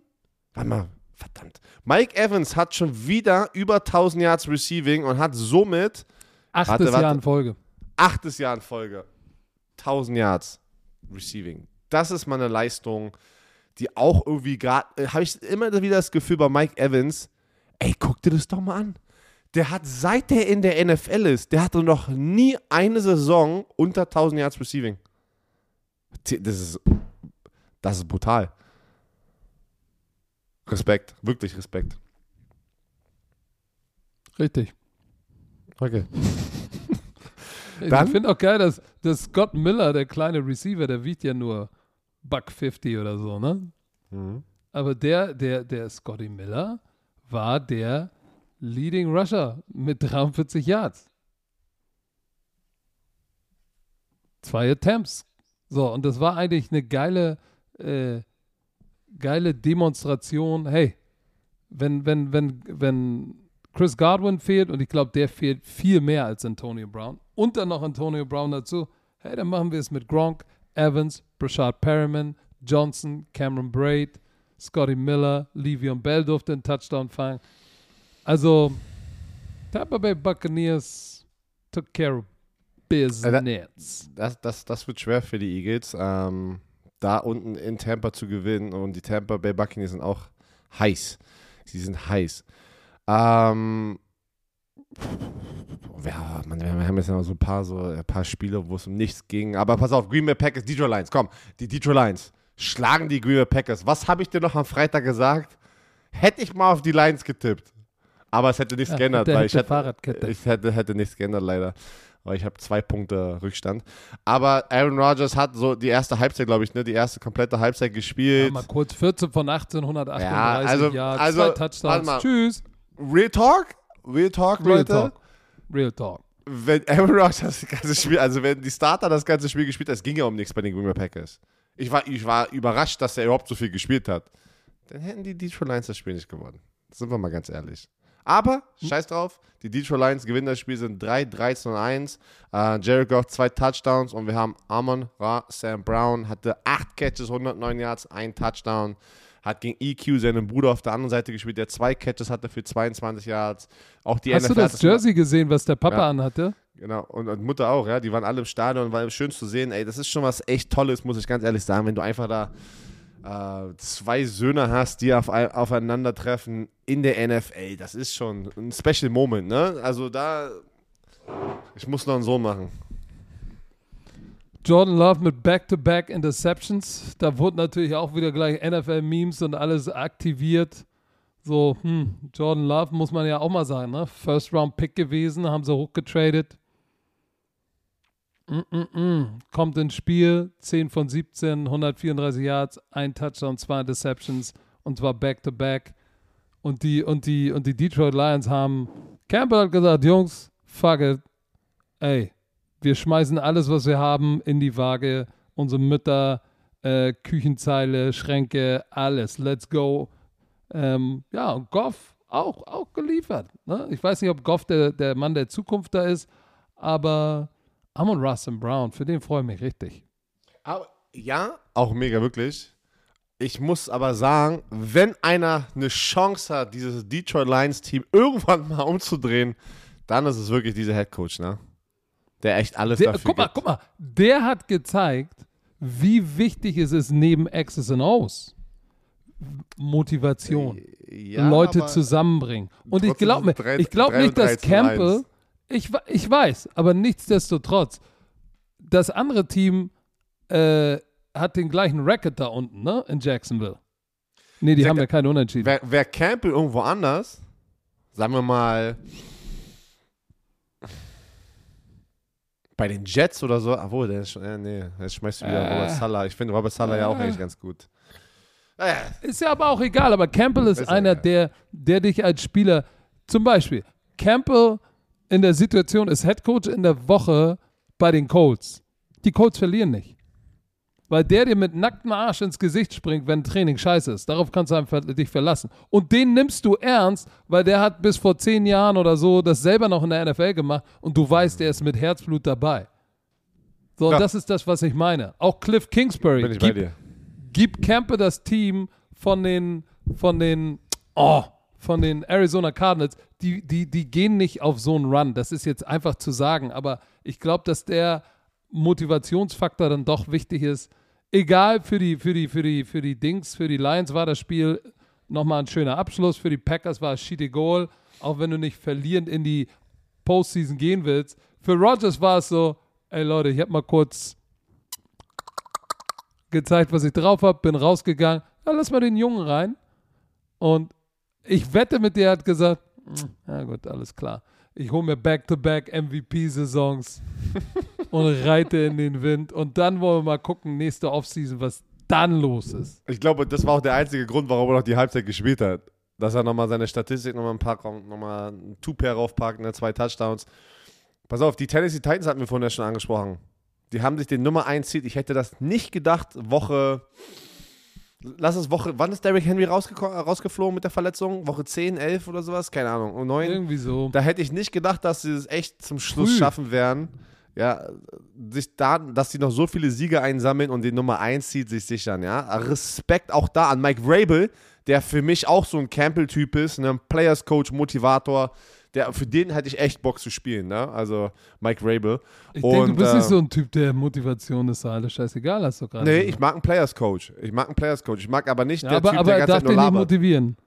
Warte mal, verdammt. Mike Evans hat schon wieder über 1000 Yards Receiving und hat somit Achtes Warte, warte. Jahr in Folge. achtes Jahr in Folge 1000 Yards Receiving. Das ist mal eine Leistung, die auch irgendwie gerade, äh, habe ich immer wieder das Gefühl bei Mike Evans, ey, guck dir das doch mal an. Der hat, seit der in der NFL ist, der hatte noch nie eine Saison unter 1000 Yards Receiving. Das ist, das ist brutal. Respekt, wirklich Respekt. Richtig. Okay. Ich finde auch geil, dass, dass Scott Miller, der kleine Receiver, der wiegt ja nur Buck 50 oder so, ne? Mhm. Aber der, der, der Scotty Miller war der Leading Rusher mit 43 Yards. Zwei Attempts. So, und das war eigentlich eine geile, äh, geile Demonstration. Hey, wenn, wenn, wenn, wenn Chris Godwin fehlt, und ich glaube, der fehlt viel mehr als Antonio Brown, und dann noch Antonio Brown dazu, hey, dann machen wir es mit Gronk, Evans, Brashard Perriman, Johnson, Cameron Braid, Scotty Miller, Le'Veon Bell durfte einen Touchdown fangen. Also, Tampa Bay Buccaneers took care of business. Das, das, das wird schwer für die Eagles, ähm, da unten in Tampa zu gewinnen. Und die Tampa Bay Buccaneers sind auch heiß. Sie sind heiß. Ähm, ja, man, wir haben jetzt noch so ein paar, so ein paar Spiele, wo es um nichts ging. Aber pass auf, Green Bay Packers, Detroit Lions, komm, die Detroit Lions schlagen die Green Bay Packers. Was habe ich dir noch am Freitag gesagt? Hätte ich mal auf die Lions getippt. Aber es hätte nichts Ja, geändert, der weil ich hätte, ich hätte, hätte nichts geändert, leider. Weil ich habe zwei Punkte Rückstand. Aber Aaron Rodgers hat so die erste Halbzeit, glaube ich, ne, die erste komplette Halbzeit Ja, gespielt. mal kurz 14 von 18, 138 Ja, also- Yards, also, zwei Touchdowns. Tschüss. Real Talk? Real Talk, Real Leute? Talk. Real Talk. Wenn Aaron Rodgers das ganze Spiel, also wenn die Starter das ganze Spiel gespielt haben, es ging ja um nichts bei den Green Bay Packers. Ich war, ich war überrascht, dass er überhaupt so viel gespielt hat. Dann hätten die Detroit Lions das Spiel nicht gewonnen. Sind wir mal ganz ehrlich. Aber, scheiß drauf, die Detroit Lions gewinnen das Spiel, sind 3, 13 und 1. Äh, Jared Goff zwei Touchdowns und wir haben Amon Ra Sam Brown, hatte 8 Catches, 109 Yards, ein Touchdown. Hat gegen EQ seinen Bruder auf der anderen Seite gespielt, der zwei Catches hatte für 22 Yards. Auch die Hast du NFL hat das Jersey gesehen, was der Papa Ja. anhatte? Genau, und, und Mutter auch, ja. Die waren alle im Stadion, war schön zu sehen. Ey, das ist schon was echt Tolles, muss ich ganz ehrlich sagen, wenn du einfach da zwei Söhne hast, die auf, aufeinandertreffen in der NFL. Das ist schon ein Special Moment, ne? Also da. Ich muss noch einen Sohn machen. Jordan Love mit Back-to-Back Interceptions. Da wurden natürlich auch wieder gleich NFL-Memes und alles aktiviert. So, hm, Jordan Love muss man ja auch mal sagen, ne? First-Round-Pick gewesen, haben sie hochgetradet. Mm -mm -mm. Kommt ins Spiel, 10 von 17, 134 Yards, ein Touchdown, zwei Interceptions und zwar Back-to-Back. Und die, und, die, und die Detroit Lions haben, Campbell hat gesagt, Jungs, fuck it, ey, wir schmeißen alles, was wir haben, in die Waage. Unsere Mütter, äh, Küchenzeile, Schränke, alles. Let's go. Ähm, ja, und Goff auch, auch geliefert. Ne? Ich weiß nicht, ob Goff der, der Mann der Zukunft da ist, aber Amon Russell Brown, für den freue ich mich richtig. Aber, ja, auch mega, wirklich. Ich muss aber sagen, wenn einer eine Chance hat, dieses Detroit Lions Team irgendwann mal umzudrehen, dann ist es wirklich dieser Head Coach, ne? Der echt alles Der, dafür guck mal, gibt. guck mal, der hat gezeigt, wie wichtig es ist neben X's and O's. Motivation. Ja, Leute zusammenbringen. Und ich glaube ich drei nicht, dass Campbell, eins. Ich, ich weiß, aber nichtsdestotrotz, das andere Team äh, hat den gleichen Record da unten, ne, in Jacksonville. Nee, die Sag- haben ja keine Unentschieden. Wer, wer Campbell irgendwo anders, sagen wir mal, bei den Jets oder so, obwohl, der ist schon, äh, nee, jetzt schmeißt du wieder Äh. Robert Sala. Ich finde Robert Sala ja auch Äh. eigentlich ganz gut. Naja, Ist ja aber auch egal, aber Campbell ist, Ist einer, egal. der, der dich als Spieler, zum Beispiel, Campbell in der Situation ist Headcoach in der Woche bei den Colts. Die Colts verlieren nicht. Weil der dir mit nacktem Arsch ins Gesicht springt, wenn Training scheiße ist. Darauf kannst du dich verlassen. Und den nimmst du ernst, weil der hat bis vor zehn Jahren oder so das selber noch in der NFL gemacht und du weißt, der ist mit Herzblut dabei. So, Ja. das ist das, was ich meine. Auch Cliff Kingsbury. bin ich bei Gib- dir. gibt Campe das Team von den, von den, oh, von den Arizona Cardinals, die, die, die gehen nicht auf so einen Run. Das ist jetzt einfach zu sagen, aber ich glaube, dass der Motivationsfaktor dann doch wichtig ist. Egal für die, für die, für die, für die Dings, für die Lions war das Spiel nochmal ein schöner Abschluss. Für die Packers war es Cheaty Goal, auch wenn du nicht verlierend in die Postseason gehen willst. Für Rodgers war es so, ey Leute, ich habe mal kurz gezeigt, was ich drauf habe, bin rausgegangen. Ja, lass mal den Jungen rein. Und ich wette mit dir, hat gesagt, "Hm, ja gut, alles klar. Ich hole mir Back-to-Back MVP-Saisons und reite in den Wind. Und dann wollen wir mal gucken, nächste Offseason, was dann los ist. Ich glaube, das war auch der einzige Grund, warum er noch die Halbzeit gespielt hat. Dass er nochmal seine Statistik nochmal ein paar, nochmal ein Two-Pair raufpackt, ne, zwei Touchdowns. Pass auf, die Tennessee Titans hatten wir vorhin ja schon angesprochen. Die haben sich den Nummer 1 Seed, ich hätte das nicht gedacht, Woche, lass es Woche, wann ist Derrick Henry rausgeflogen mit der Verletzung? Woche 10, 11 oder sowas? Keine Ahnung. Und 9? Irgendwie so. Da hätte ich nicht gedacht, dass sie es echt zum Schluss Früh. schaffen werden. Ja, sich da, dass sie noch so viele Siege einsammeln und den Nummer 1 Seed sich sichern, ja. Respekt auch da an Mike Rabel, der für mich auch so ein Campbell-Typ ist, ne? Players Coach, Motivator. Der, für den hätte ich echt Bock zu spielen, ne? Also Mike Rabel. Ich denke, du bist nicht äh, so ein Typ, der Motivation ist, alles scheißegal, hast du gerade Nee, gesagt. ich mag einen Players Coach. Ich mag einen Players Coach. Ich mag aber nicht ja, der aber, Typ, aber der er ganze darf Zeit nur nicht labert. motivieren.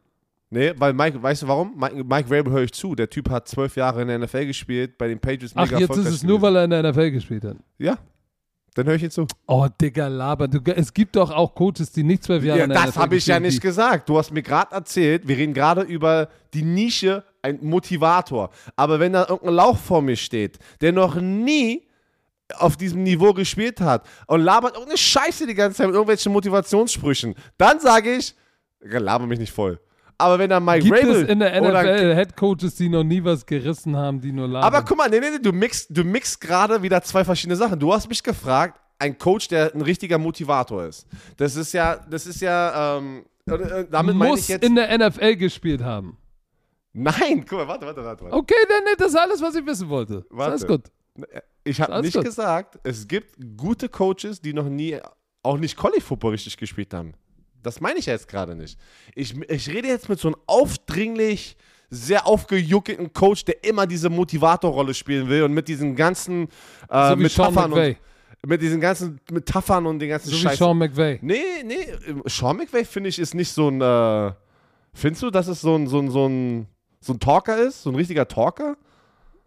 Nee, weil Mike, weißt du warum? Mike, Mike Rabel höre ich zu. Der Typ hat zwölf Jahre in der NFL gespielt, bei den Ach, mega jetzt ist es nur, weil er in der NFL gespielt hat. Ja, dann höre ich ihn zu. Oh, Digga, Laber. Du, es gibt doch auch Coaches, die nicht zwölf Jahre Ja, in der das habe ich ja nicht gesagt. Du hast mir gerade erzählt, wir reden gerade über die Nische, ein Motivator. Aber wenn da irgendein Lauch vor mir steht, der noch nie auf diesem Niveau gespielt hat und labert irgendeine Scheiße die ganze Zeit mit irgendwelchen Motivationssprüchen, dann sage ich, laber mich nicht voll. Aber wenn da Mike Gibt Rabel es in der NFL Headcoaches, die noch nie was gerissen haben, die nur labern? Aber guck mal, nee, nee, nee, du mixt, du mixt gerade wieder zwei verschiedene Sachen. Du hast mich gefragt, ein Coach, der ein richtiger Motivator ist. Das ist ja, das ist ja, ähm, äh, damit meine ich muss jetzt. in der NFL gespielt haben. Nein, guck mal, warte, warte, warte. warte. Okay, dann das ist alles, was ich wissen wollte. Warte. Alles gut. Ich habe nicht gut. gesagt, es gibt gute Coaches, die noch nie, auch nicht College Football richtig gespielt haben. Das meine ich ja jetzt gerade nicht. Ich, ich rede jetzt mit so einem aufdringlich, sehr aufgejuckelten Coach, der immer diese Motivatorrolle spielen will und mit diesen ganzen äh, So Metaphern und mit diesen ganzen Metaphern und den ganzen So wie Scheiß. Sean McVay. Nee, nee, Sean McVay finde ich ist nicht so ein. Äh, findest du, dass es so ein, so ein, so ein, so ein Talker ist? So ein richtiger Talker?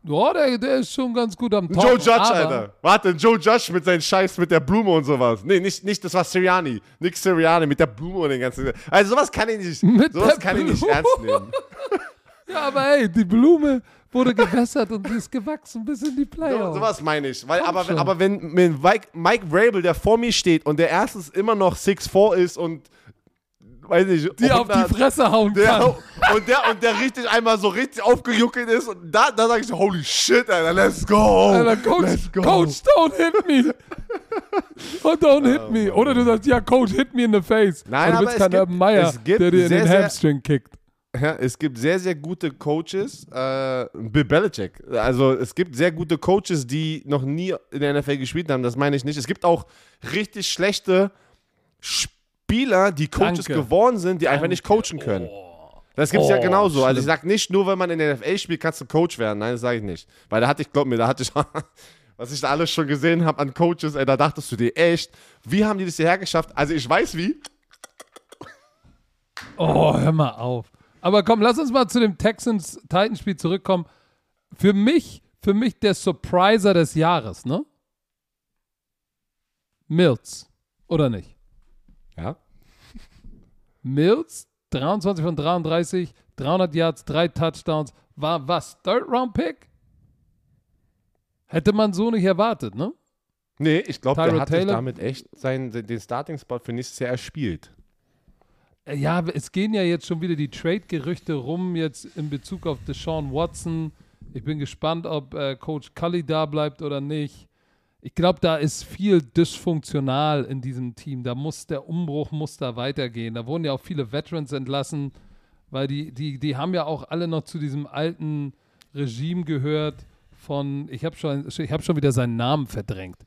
Ja, der, der ist schon ganz gut am Top. Joe Judge, aber, Alter. Warte, Joe Judge mit seinen Scheiß mit der Blume und sowas. Nee, nicht, nicht das war Sirianni. Nick Sirianni mit der Blume und den ganzen. Also sowas kann ich nicht. Mit sowas kann ich nicht Blume. ernst nehmen. Ja, aber ey, die Blume wurde gewässert und die ist gewachsen bis in die So, Playoffs. sowas meine ich. Weil, aber, schon. aber wenn, wenn Mike, Mike Vrabel, der vor mir steht und der erstens immer noch 6'4 ist und weiß nicht, die auf 100 die Fresse hauen der, kann. und, der, und der richtig einmal so richtig aufgejuckelt ist und da, da sage ich so, holy shit, Alter, let's go. Alter, Coach, let's go. Coach, don't hit me. Oh, don't hit me. Oder du sagst, ja, Coach, hit me in the face. Nein, aber es kein gibt- Meyer, es gibt der dir in sehr, den sehr- Hamstring kickt. Ja, es gibt sehr, sehr gute Coaches. Äh, Bill Belichick. Also es gibt sehr gute Coaches, die noch nie in der NFL gespielt haben. Das meine ich nicht. Es gibt auch richtig schlechte Spieler, die Coaches Danke. geworden sind, die einfach nicht coachen können. Das gibt es ja Oh, genauso. Also ich schlimm. sage nicht nur, wenn man in der NFL spielt, kannst du Coach werden. Nein, das sage ich nicht. Weil da hatte ich, glaub mir, da hatte ich, was ich da alles schon gesehen habe an Coaches, ey, da dachtest du dir echt, wie haben die das hierher geschafft? Also ich weiß wie. Oh, hör mal auf. Aber komm, lass uns mal zu dem Texans-Titans-Spiel zurückkommen. Für mich, für mich der Surpriser des Jahres, ne? Mills. Oder nicht? Ja. Mills, 23 von 33, 300 Yards, drei Touchdowns. War was? Third-Round-Pick? Hätte man so nicht erwartet, ne? Nee, ich glaube, der hat sich Taylor? damit echt seinen, den Starting-Spot für nächstes Jahr erspielt. Äh, Ja, es gehen ja jetzt schon wieder die Trade-Gerüchte rum, jetzt in Bezug auf Deshaun Watson. Ich bin gespannt, ob äh, Coach Cully da bleibt oder nicht. Ich glaube, da ist viel dysfunktional in diesem Team. Da muss der Umbruch muss da weitergehen. Da wurden ja auch viele Veterans entlassen, weil die, die, die haben ja auch alle noch zu diesem alten Regime gehört von, ich habe schon, ich hab schon wieder seinen Namen verdrängt.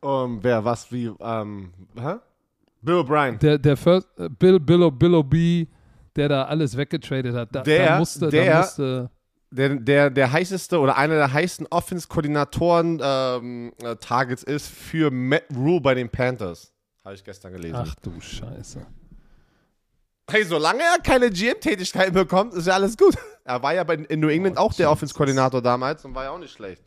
Um, wer, was, wie, ähm, hä? Bill O'Brien. Der, der First, äh, Bill, Bill, Bill O'B, der da alles weggetradet hat. Da, Der- da musste, der- da musste Der, der, der heißeste oder einer der heißesten Offense-Koordinatoren ähm, äh, Targets ist für Matt Rule bei den Panthers. Habe ich gestern gelesen. Ach du Scheiße. Hey, solange er keine GM-Tätigkeiten bekommt, ist ja alles gut. Er war ja bei, in New England auch der Offense-Koordinator damals und war ja auch nicht schlecht.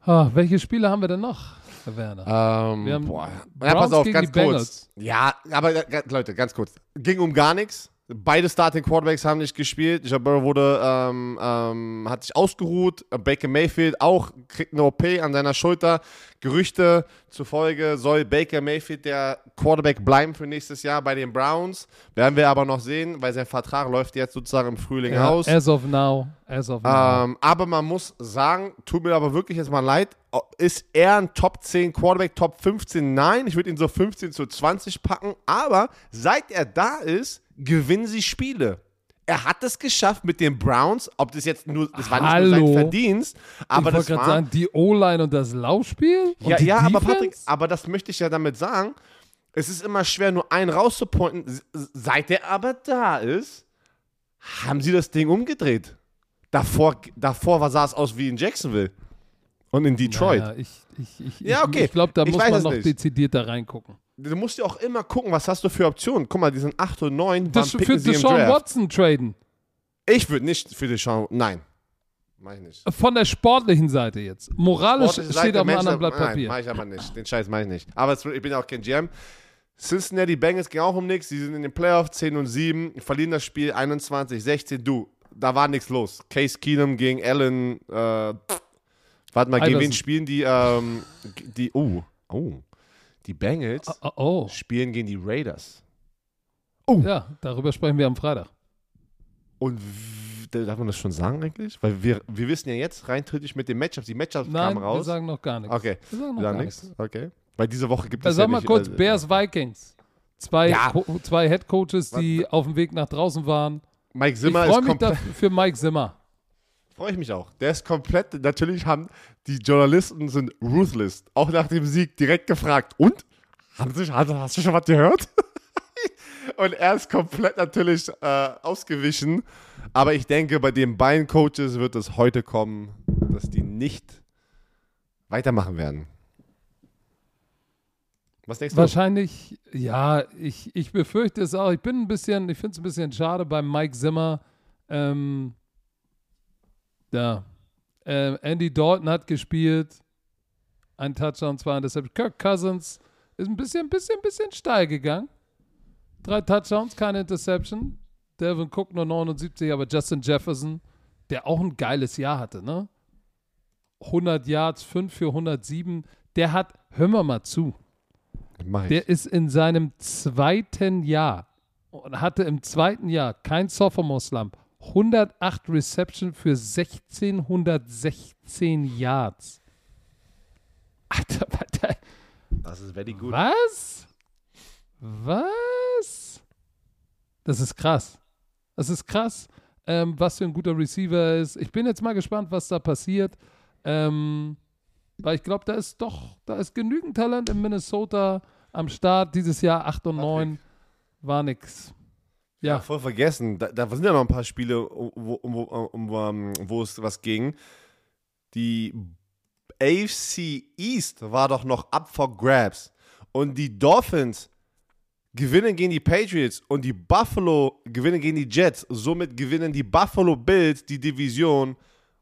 Ah, welche Spiele haben wir denn noch, Herr Werner? Ähm, Wir haben boah. Ja, pass auf, ganz kurz. Bengals. Ja, aber äh, Leute, ganz kurz. Ging um gar nichts. Beide Starting Quarterbacks haben nicht gespielt. Joe Burrow wurde, ähm, ähm, hat sich ausgeruht. Baker Mayfield auch kriegt eine OP an seiner Schulter. Gerüchte zufolge soll Baker Mayfield der Quarterback bleiben für nächstes Jahr bei den Browns. Werden wir aber noch sehen, weil sein Vertrag läuft jetzt sozusagen im Frühling Ja, aus. as of now. As of now. Ähm, aber man muss sagen, tut mir aber wirklich jetzt mal leid, ist er ein Top 10 Quarterback, Top 15? Nein, ich würde ihn so 15 zu 20 packen, aber seit er da ist, gewinnen sie Spiele. Er hat es geschafft mit den Browns, ob das jetzt nur, das war nicht nur sein Verdienst, aber ich das wollte war, gerade sagen, die O-Line und das Laufspiel? Und ja, ja, aber Defense? Patrick, aber das möchte ich ja damit sagen, es ist immer schwer, nur einen rauszupointen. Seit er aber da ist, haben sie das Ding umgedreht. Davor, davor war, sah es aus wie in Jacksonville und in Detroit. Naja, ich ich, ich, Ja, okay. ich glaube, da muss man noch nicht. dezidierter reingucken. Du musst ja auch immer gucken, was hast du für Optionen. Guck mal, die sind 8 und 9. Wann Das, für Deshaun? Watson traden. Ich würde nicht für Deshaun, nein. Mach ich nicht. Von der sportlichen Seite jetzt. Moralisch Sportliche steht Seite, auf einem anderen Blatt Nein, Papier. mach ich aber nicht. Den Scheiß mach ich nicht. Aber es, ich bin ja auch kein GM. Cincinnati Bengals ging auch um nichts. Die sind in den Playoffs 10 und 7, verlieren das Spiel 21, 16. Du, da war nichts los. Case Keenum gegen Allen. Äh, warte mal, gegen wen spielen die? Ähm, die oh, oh. Die Bengals Oh, oh. spielen gegen die Raiders. Ja, darüber sprechen wir am Freitag. Und darf man das schon sagen eigentlich? Weil wir, wir wissen ja jetzt rein theoretisch mit den Matchups. Die Matchups Nein, kamen wir raus. sagen noch gar nichts. okay, Wir sagen noch wir gar sagen nichts. nichts. Okay. Weil diese Woche gibt Äh, es sag ja mal nicht, kurz, äh, Bears Vikings. Zwei, Ja. Zwei Head Coaches, die auf dem Weg nach draußen waren. Mike Ich Zimmer freue ist mich für Mike Zimmer. Freue ich mich auch. Der ist komplett. Natürlich haben die Journalisten sind ruthless. Auch nach dem Sieg direkt gefragt. Und? Haben Sie, hast, hast du schon was gehört? Und er ist komplett natürlich äh, ausgewichen. Aber ich denke, bei den beiden Coaches wird es heute kommen, dass die nicht weitermachen werden. Was denkst du? Wahrscheinlich, ja, ich, ich befürchte es auch. Ich bin ein bisschen, ich finde es ein bisschen schade beim Mike Zimmer. Ähm, ja, Äh, Andy Dalton hat gespielt. Ein Touchdown, zwei Interceptions. Kirk Cousins ist ein bisschen, bisschen, bisschen steil gegangen. Drei Touchdowns, keine Interception. Devin Cook nur 79, aber Justin Jefferson, der auch ein geiles Jahr hatte, ne? 100 Yards, 5 für 107. Der hat, hören wir mal zu, der ist in seinem zweiten Jahr und hatte im zweiten Jahr kein Sophomore Slump. 108 Reception für 1616 Yards. Alter, Alter, das ist very good. was? Was? Das ist krass. Das ist krass, ähm, was für ein guter Receiver er ist. Ich bin jetzt mal gespannt, was da passiert. Ähm, weil ich glaube, da ist doch, da ist genügend Talent in Minnesota am Start. Dieses Jahr 8 und 9 war nix. Ja, Ja, voll vergessen. Da, da sind ja noch ein paar Spiele, wo, wo, wo, um, wo es was ging. Die AFC East war doch noch up for grabs. Und die Dolphins gewinnen gegen die Patriots und die Buffalo gewinnen gegen die Jets. Somit gewinnen die Buffalo Bills die Division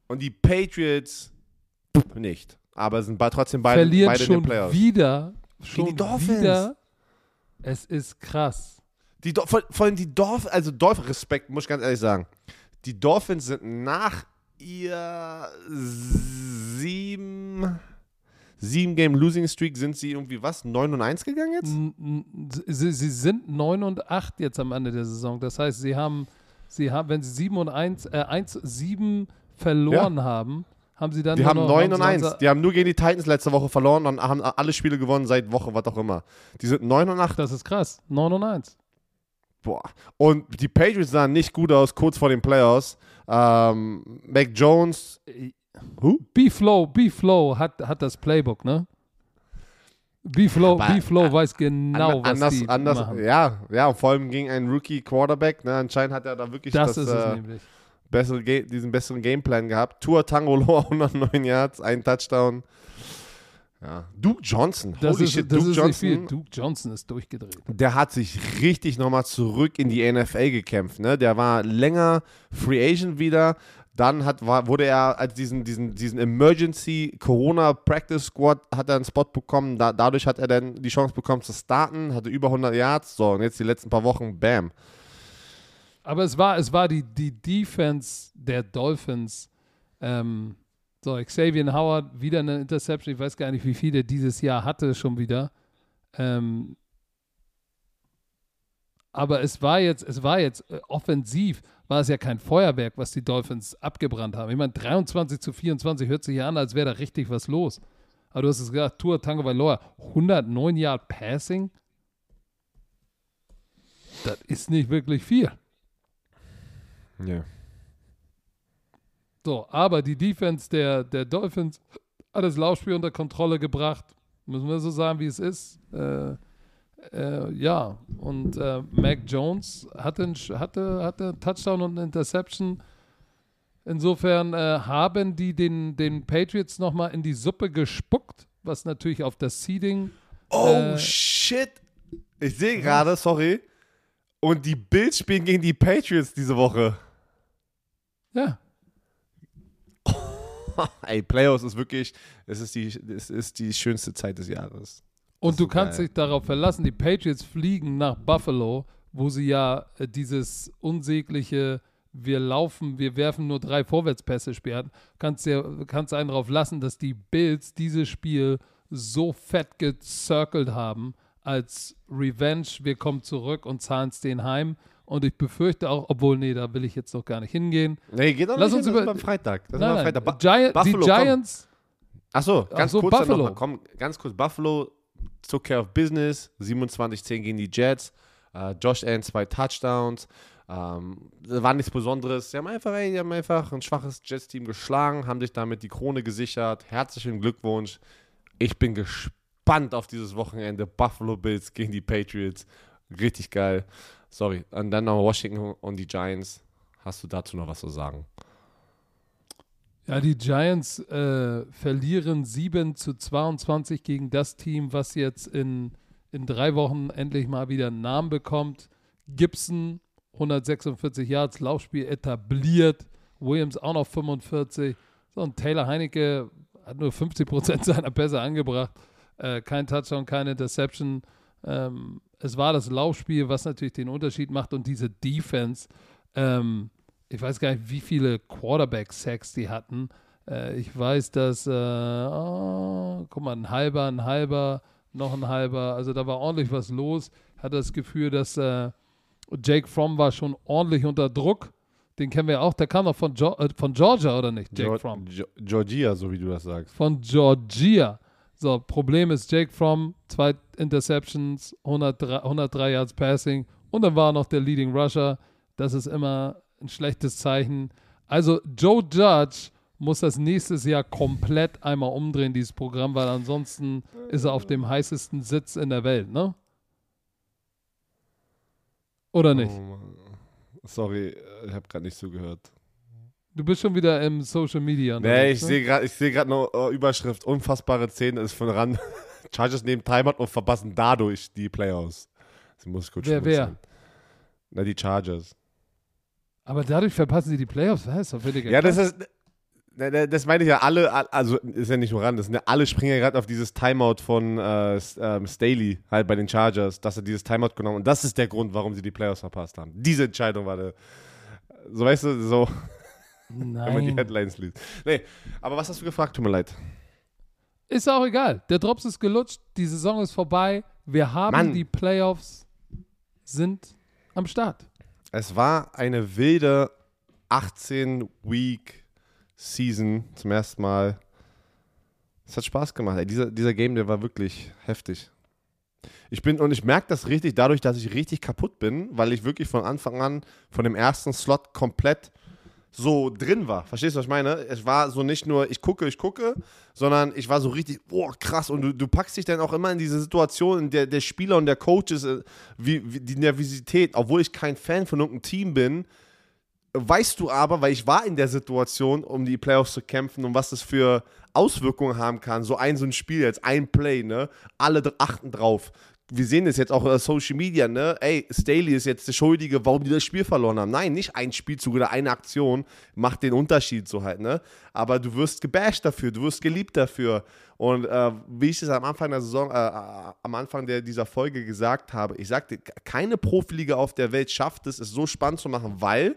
und die Patriots nicht. Aber sind trotzdem beide, verliert beide in den schon Playoffs. wieder. Schon die Dolphins. wieder. Es ist krass. Die vor, vor allem die Dolphins, also Dolphins, Respekt, muss ich ganz ehrlich sagen. Die Dolphins sind nach ihr sieben, sieben Game Losing Streak sind sie irgendwie was? 9 und 1 gegangen jetzt? Sie, sie sind 9 und 8 jetzt am Ende der Saison. Das heißt, sie haben, sie haben wenn sie 7 und 1, äh, 1, 7 verloren haben, haben sie dann Die haben noch, 9 und sie- 1. Die haben nur gegen die Titans letzte Woche verloren und haben alle Spiele gewonnen seit Woche, was auch immer. Die sind 9 und 8. Das ist krass. 9 und 1. Boah. Und die Patriots sahen nicht gut aus, kurz vor den Playoffs. Ähm, Mac Jones. Who? B-Flow, B-Flow hat, hat das Playbook, ne? B-Flow, B-Flow weiß genau, Ander- was anders, die anders, machen. Ja, ja, und vor allem gegen einen Rookie-Quarterback. Ne, anscheinend hat er da wirklich Das, das, äh, bessere diesen besseren Gameplan gehabt. Tour Tango Loa 109 Yards, ein Touchdown. Ja. Duke Johnson, Das holy ist, shit, Duke. Johnson, Duke Johnson ist durchgedreht. der hat sich richtig nochmal zurück in die NFL gekämpft. Ne? Der war länger Free Agent wieder. Dann hat, war, wurde er als diesen, diesen, diesen Emergency Corona Practice Squad hat er einen Spot bekommen. Da, dadurch hat er dann die Chance bekommen zu starten, hatte über 100 Yards. So, und jetzt die letzten paar Wochen, bam. Aber es war, es war die, die Defense der Dolphins. Ähm, so, Xavier Howard, wieder eine Interception. Ich weiß gar nicht, wie viel der dieses Jahr hatte schon wieder. Ähm, aber es war jetzt, es war jetzt äh, offensiv, war es ja kein Feuerwerk, was die Dolphins abgebrannt haben. Ich meine, 23 zu 24 hört sich ja an, als wäre da richtig was los. Aber du hast es gesagt, Tour Tango Valor, 109 Yard Passing. Das ist nicht wirklich viel. Ja. So, aber die Defense der, der Dolphins hat das Laufspiel unter Kontrolle gebracht. Müssen wir so sagen, wie es ist. Äh, äh, ja, und äh, Mac Jones hatte, einen, hatte, hatte einen Touchdown und eine Interception. Insofern äh, haben die den, den Patriots nochmal in die Suppe gespuckt, was natürlich auf das Seeding. Oh Äh, shit. Ich sehe gerade, sorry. Und die Bills spielen gegen die Patriots diese Woche. Ja, Ey, Playoffs ist wirklich, es ist die, es ist die schönste Zeit des Jahres. Und Das du kannst geil. dich darauf verlassen, die Patriots fliegen nach Buffalo, wo sie ja äh, dieses unsägliche, wir laufen, wir werfen nur drei Vorwärtspässe hatten. Kannst, dir, kannst einen darauf lassen, dass die Bills dieses Spiel so fett gezirkelt haben, als Revenge, wir kommen zurück und zahlen es denen heim. Und ich befürchte auch, obwohl, nee, da will ich jetzt noch gar nicht hingehen. Nee, geht doch Lass nicht uns hin, das über- ist beim Freitag. Das ist Nein, beim nein, Freitag. Giant, Buffalo, die. Giants, Achso, ganz so, kurz Buffalo. mal, komm, ganz kurz. Buffalo took care of business, 27-10 gegen die Jets. Äh, Josh Allen zwei Touchdowns. Ähm, das war nichts Besonderes. Sie haben einfach, ey, die haben einfach ein schwaches Jets-Team geschlagen, haben sich damit die Krone gesichert. Herzlichen Glückwunsch. Ich bin gespannt auf dieses Wochenende. Buffalo Bills gegen die Patriots. Richtig geil. Sorry. Und dann noch Washington und die Giants. Hast du dazu noch was zu sagen? Ja, die Giants äh, verlieren 7 zu 22 gegen das Team, was jetzt in, in drei Wochen endlich mal wieder einen Namen bekommt. Gibson, 146 Yards, Laufspiel etabliert. Williams auch noch 45. So, und Taylor Heinecke hat nur 50 Prozent seiner Pässe angebracht. Äh, kein Touchdown, keine Interception. Ähm, es war das Laufspiel, was natürlich den Unterschied macht und diese Defense. Ähm, ich weiß gar nicht, wie viele Quarterback-Sacks die hatten. Äh, ich weiß, dass, äh, oh, guck mal, ein halber, ein halber, noch ein halber. Also da war ordentlich was los. Hatte das Gefühl, dass äh, Jake Fromm war schon ordentlich unter Druck. Den kennen wir auch. Der kam doch von, jo äh, von Georgia, oder nicht? Jake Geor- Fromm. Geo- Georgia, so wie du das sagst. Von Georgia. So, Problem ist Jake Fromm, zwei Interceptions, 103, 103 Yards Passing und dann war noch der Leading Rusher. Das ist immer ein schlechtes Zeichen. Also Joe Judge muss das nächstes Jahr komplett einmal umdrehen, dieses Programm, weil ansonsten ist er auf dem heißesten Sitz in der Welt, ne? Oder nicht? Oh. Sorry, ich habe gerade nicht zugehört. Du bist schon wieder im Social Media. Nee, unterwegs, ich ne? sehe gerade ich seh grad noch äh, Überschrift, unfassbare Szene ist von ran. Chargers nehmen Timeout und verpassen dadurch die Playoffs. Das muss ich kurz Wer, wer? Na, die Chargers. Aber dadurch verpassen sie die Playoffs. Was? Das finde ich Ja, das ist. Das meine ich ja alle, also ist ja nicht nur ran, das sind ja alle springen ja gerade auf dieses Timeout von äh, ähm, Staley halt bei den Chargers, dass er dieses Timeout genommen und das ist der Grund, warum sie die Playoffs verpasst haben. Diese Entscheidung war der, so weißt du, so, wenn man die Nein. Headlines liest. Nee, aber was hast du gefragt? Tut mir leid. Ist auch egal. Der Drops ist gelutscht, die Saison ist vorbei. Wir haben Mann. die Playoffs sind am Start. Es war eine wilde 18-Week-Season zum ersten Mal. Es hat Spaß gemacht. Ey. Dieser, dieser Game, der war wirklich heftig. Ich bin, und ich merke das richtig dadurch, dass ich richtig kaputt bin, weil ich wirklich von Anfang an von dem ersten Slot komplett so drin war. Verstehst du, was ich meine? Es war so nicht nur, ich gucke, ich gucke, sondern ich war so richtig, boah, krass. Und du, du packst dich dann auch immer in diese Situation, in der der Spieler und der Coach ist, äh, wie, wie die Nervosität, obwohl ich kein Fan von irgendeinem Team bin, weißt du aber, weil ich war in der Situation, um die Playoffs zu kämpfen und was das für Auswirkungen haben kann. So ein, so ein Spiel jetzt, ein Play, ne? Alle achten drauf. Wir sehen das jetzt auch auf Social Media, ne? Ey, Staley ist jetzt der Schuldige, warum die das Spiel verloren haben. Nein, nicht ein Spielzug oder eine Aktion macht den Unterschied so halt, ne? Aber du wirst gebasht dafür, du wirst geliebt dafür. Und äh, wie ich es am Anfang der Saison, äh, äh, am Anfang der, dieser Folge gesagt habe, ich sagte, keine Profiliga auf der Welt schafft es, es so spannend zu machen, weil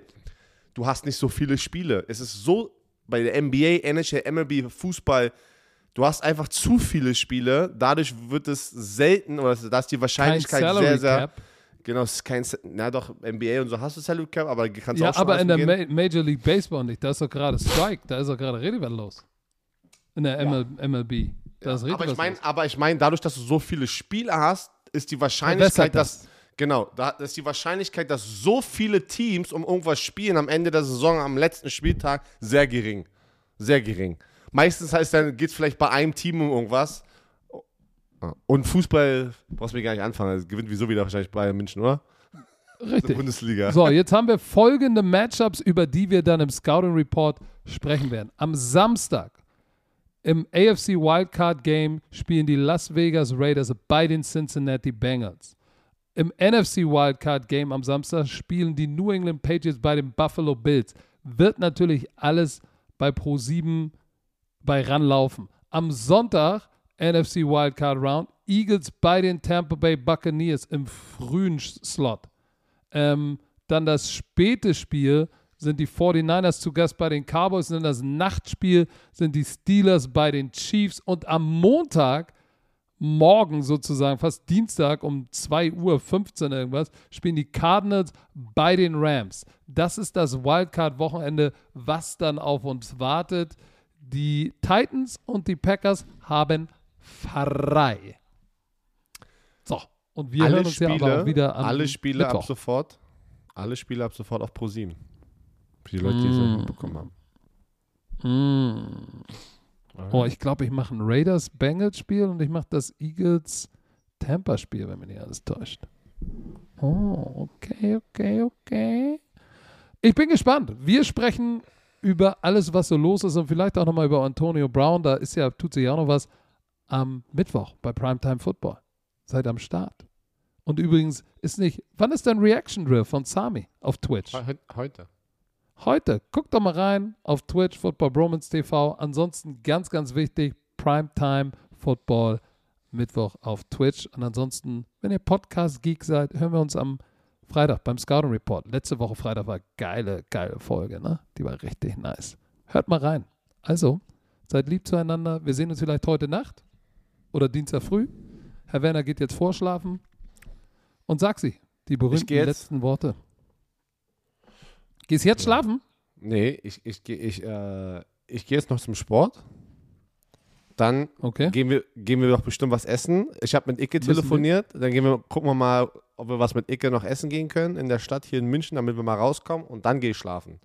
du hast nicht so viele Spiele. Es ist so bei der NBA, NHL, MLB, Fußball, du hast einfach zu viele Spiele. Dadurch wird es selten, oder da ist die Wahrscheinlichkeit sehr, sehr. Cap. Genau, es ist kein, na doch, NBA und so hast du Salary Cap, aber kannst Ja, auch schon aber in der. Ma Major League Baseball nicht. Da ist doch gerade Strike. Da ist doch gerade was los. In der ML MLB. Da ist richtig aber ich los. aber ich meine, dadurch, dass du so viele Spiele hast, ist die Wahrscheinlichkeit, das. dass genau, da ist die Wahrscheinlichkeit, dass so viele Teams um irgendwas spielen am Ende der Saison, am letzten Spieltag, sehr gering, sehr gering. Meistens heißt dann geht es vielleicht bei einem Team um irgendwas. Und Fußball brauchst du mir gar nicht anfangen. Das gewinnt wieso wieder wahrscheinlich Bayern München, oder? Richtig. Bundesliga. So, jetzt haben wir folgende Matchups, über die wir dann im Scouting Report sprechen werden. Am Samstag im AFC Wildcard Game spielen die Las Vegas Raiders bei den Cincinnati Bengals. Im NFC Wildcard Game am Samstag spielen die New England Patriots bei den Buffalo Bills. Wird natürlich alles bei Pro7 bei ranlaufen. Am Sonntag NFC Wildcard Round Eagles bei den Tampa Bay Buccaneers im frühen Slot. Ähm, dann das späte Spiel sind die 49ers zu Gast bei den Cowboys. Dann das Nachtspiel sind die Steelers bei den Chiefs. Und am Montag, morgen sozusagen, fast Dienstag um 2 Uhr 15 irgendwas, spielen die Cardinals bei den Rams. Das ist das Wildcard-Wochenende, was dann auf uns wartet. Die Titans und die Packers haben frei. So, und wir hören alle uns ja aber Spiele, auch wieder am alle Spiele ab Mittwoch. sofort, alle Spiele ab sofort auf Pro7. Für die Leute, die es Mm. nicht bekommen haben. Mm. Oh, ich glaube, ich mache ein Raiders-Bengals-Spiel und ich mache das Eagles-Tampa-Spiel, wenn mich nicht alles täuscht. Oh, okay, okay, okay. Ich bin gespannt. Wir sprechen über alles, was so los ist und vielleicht auch nochmal über Antonio Brown. Da ist ja, tut sich ja auch noch was am Mittwoch bei Primetime Football. Seid am Start. Und übrigens ist nicht, wann ist dein Reaction Drill von Sami auf Twitch? He- Heute. heute. Guckt doch mal rein auf Twitch, Football Bromance TV. Ansonsten ganz, ganz wichtig, Primetime Football Mittwoch auf Twitch. Und ansonsten, wenn ihr Podcast-Geek seid, hören wir uns am Freitag beim Scouting Report. Letzte Woche Freitag war geile, geile Folge, ne? Die war richtig nice. Hört mal rein. Also, seid lieb zueinander. Wir sehen uns vielleicht heute Nacht oder Dienstag früh. Herr Werner geht jetzt vorschlafen. Und sag sie, die berühmten letzten Worte. Gehst jetzt schlafen? Nee, ich, ich, ich, äh, ich gehe jetzt noch zum Sport. Dann Okay. gehen, wir, gehen wir doch bestimmt was essen. Ich habe mit Icke telefoniert. Dann gehen wir, gucken wir mal, ob wir was mit Icke noch essen gehen können in der Stadt hier in München, damit wir mal rauskommen. Und dann gehe ich schlafen.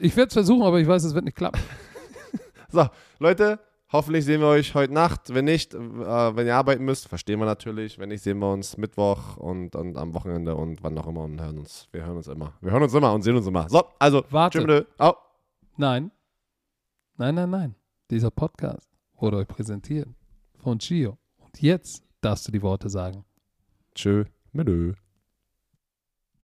Ich werde es versuchen, aber ich weiß, es wird nicht klappen. So, Leute, hoffentlich sehen wir euch heute Nacht. Wenn nicht, äh, wenn ihr arbeiten müsst, verstehen wir natürlich. Wenn nicht, sehen wir uns Mittwoch und, und am Wochenende und wann auch immer und hören uns. Wir hören uns immer. Wir hören uns immer und sehen uns immer. So, also, Warte. Au. Nein. Nein, nein, nein. Dieser Podcast wurde euch präsentiert von Gio. Und jetzt darfst du die Worte sagen. Tju med du.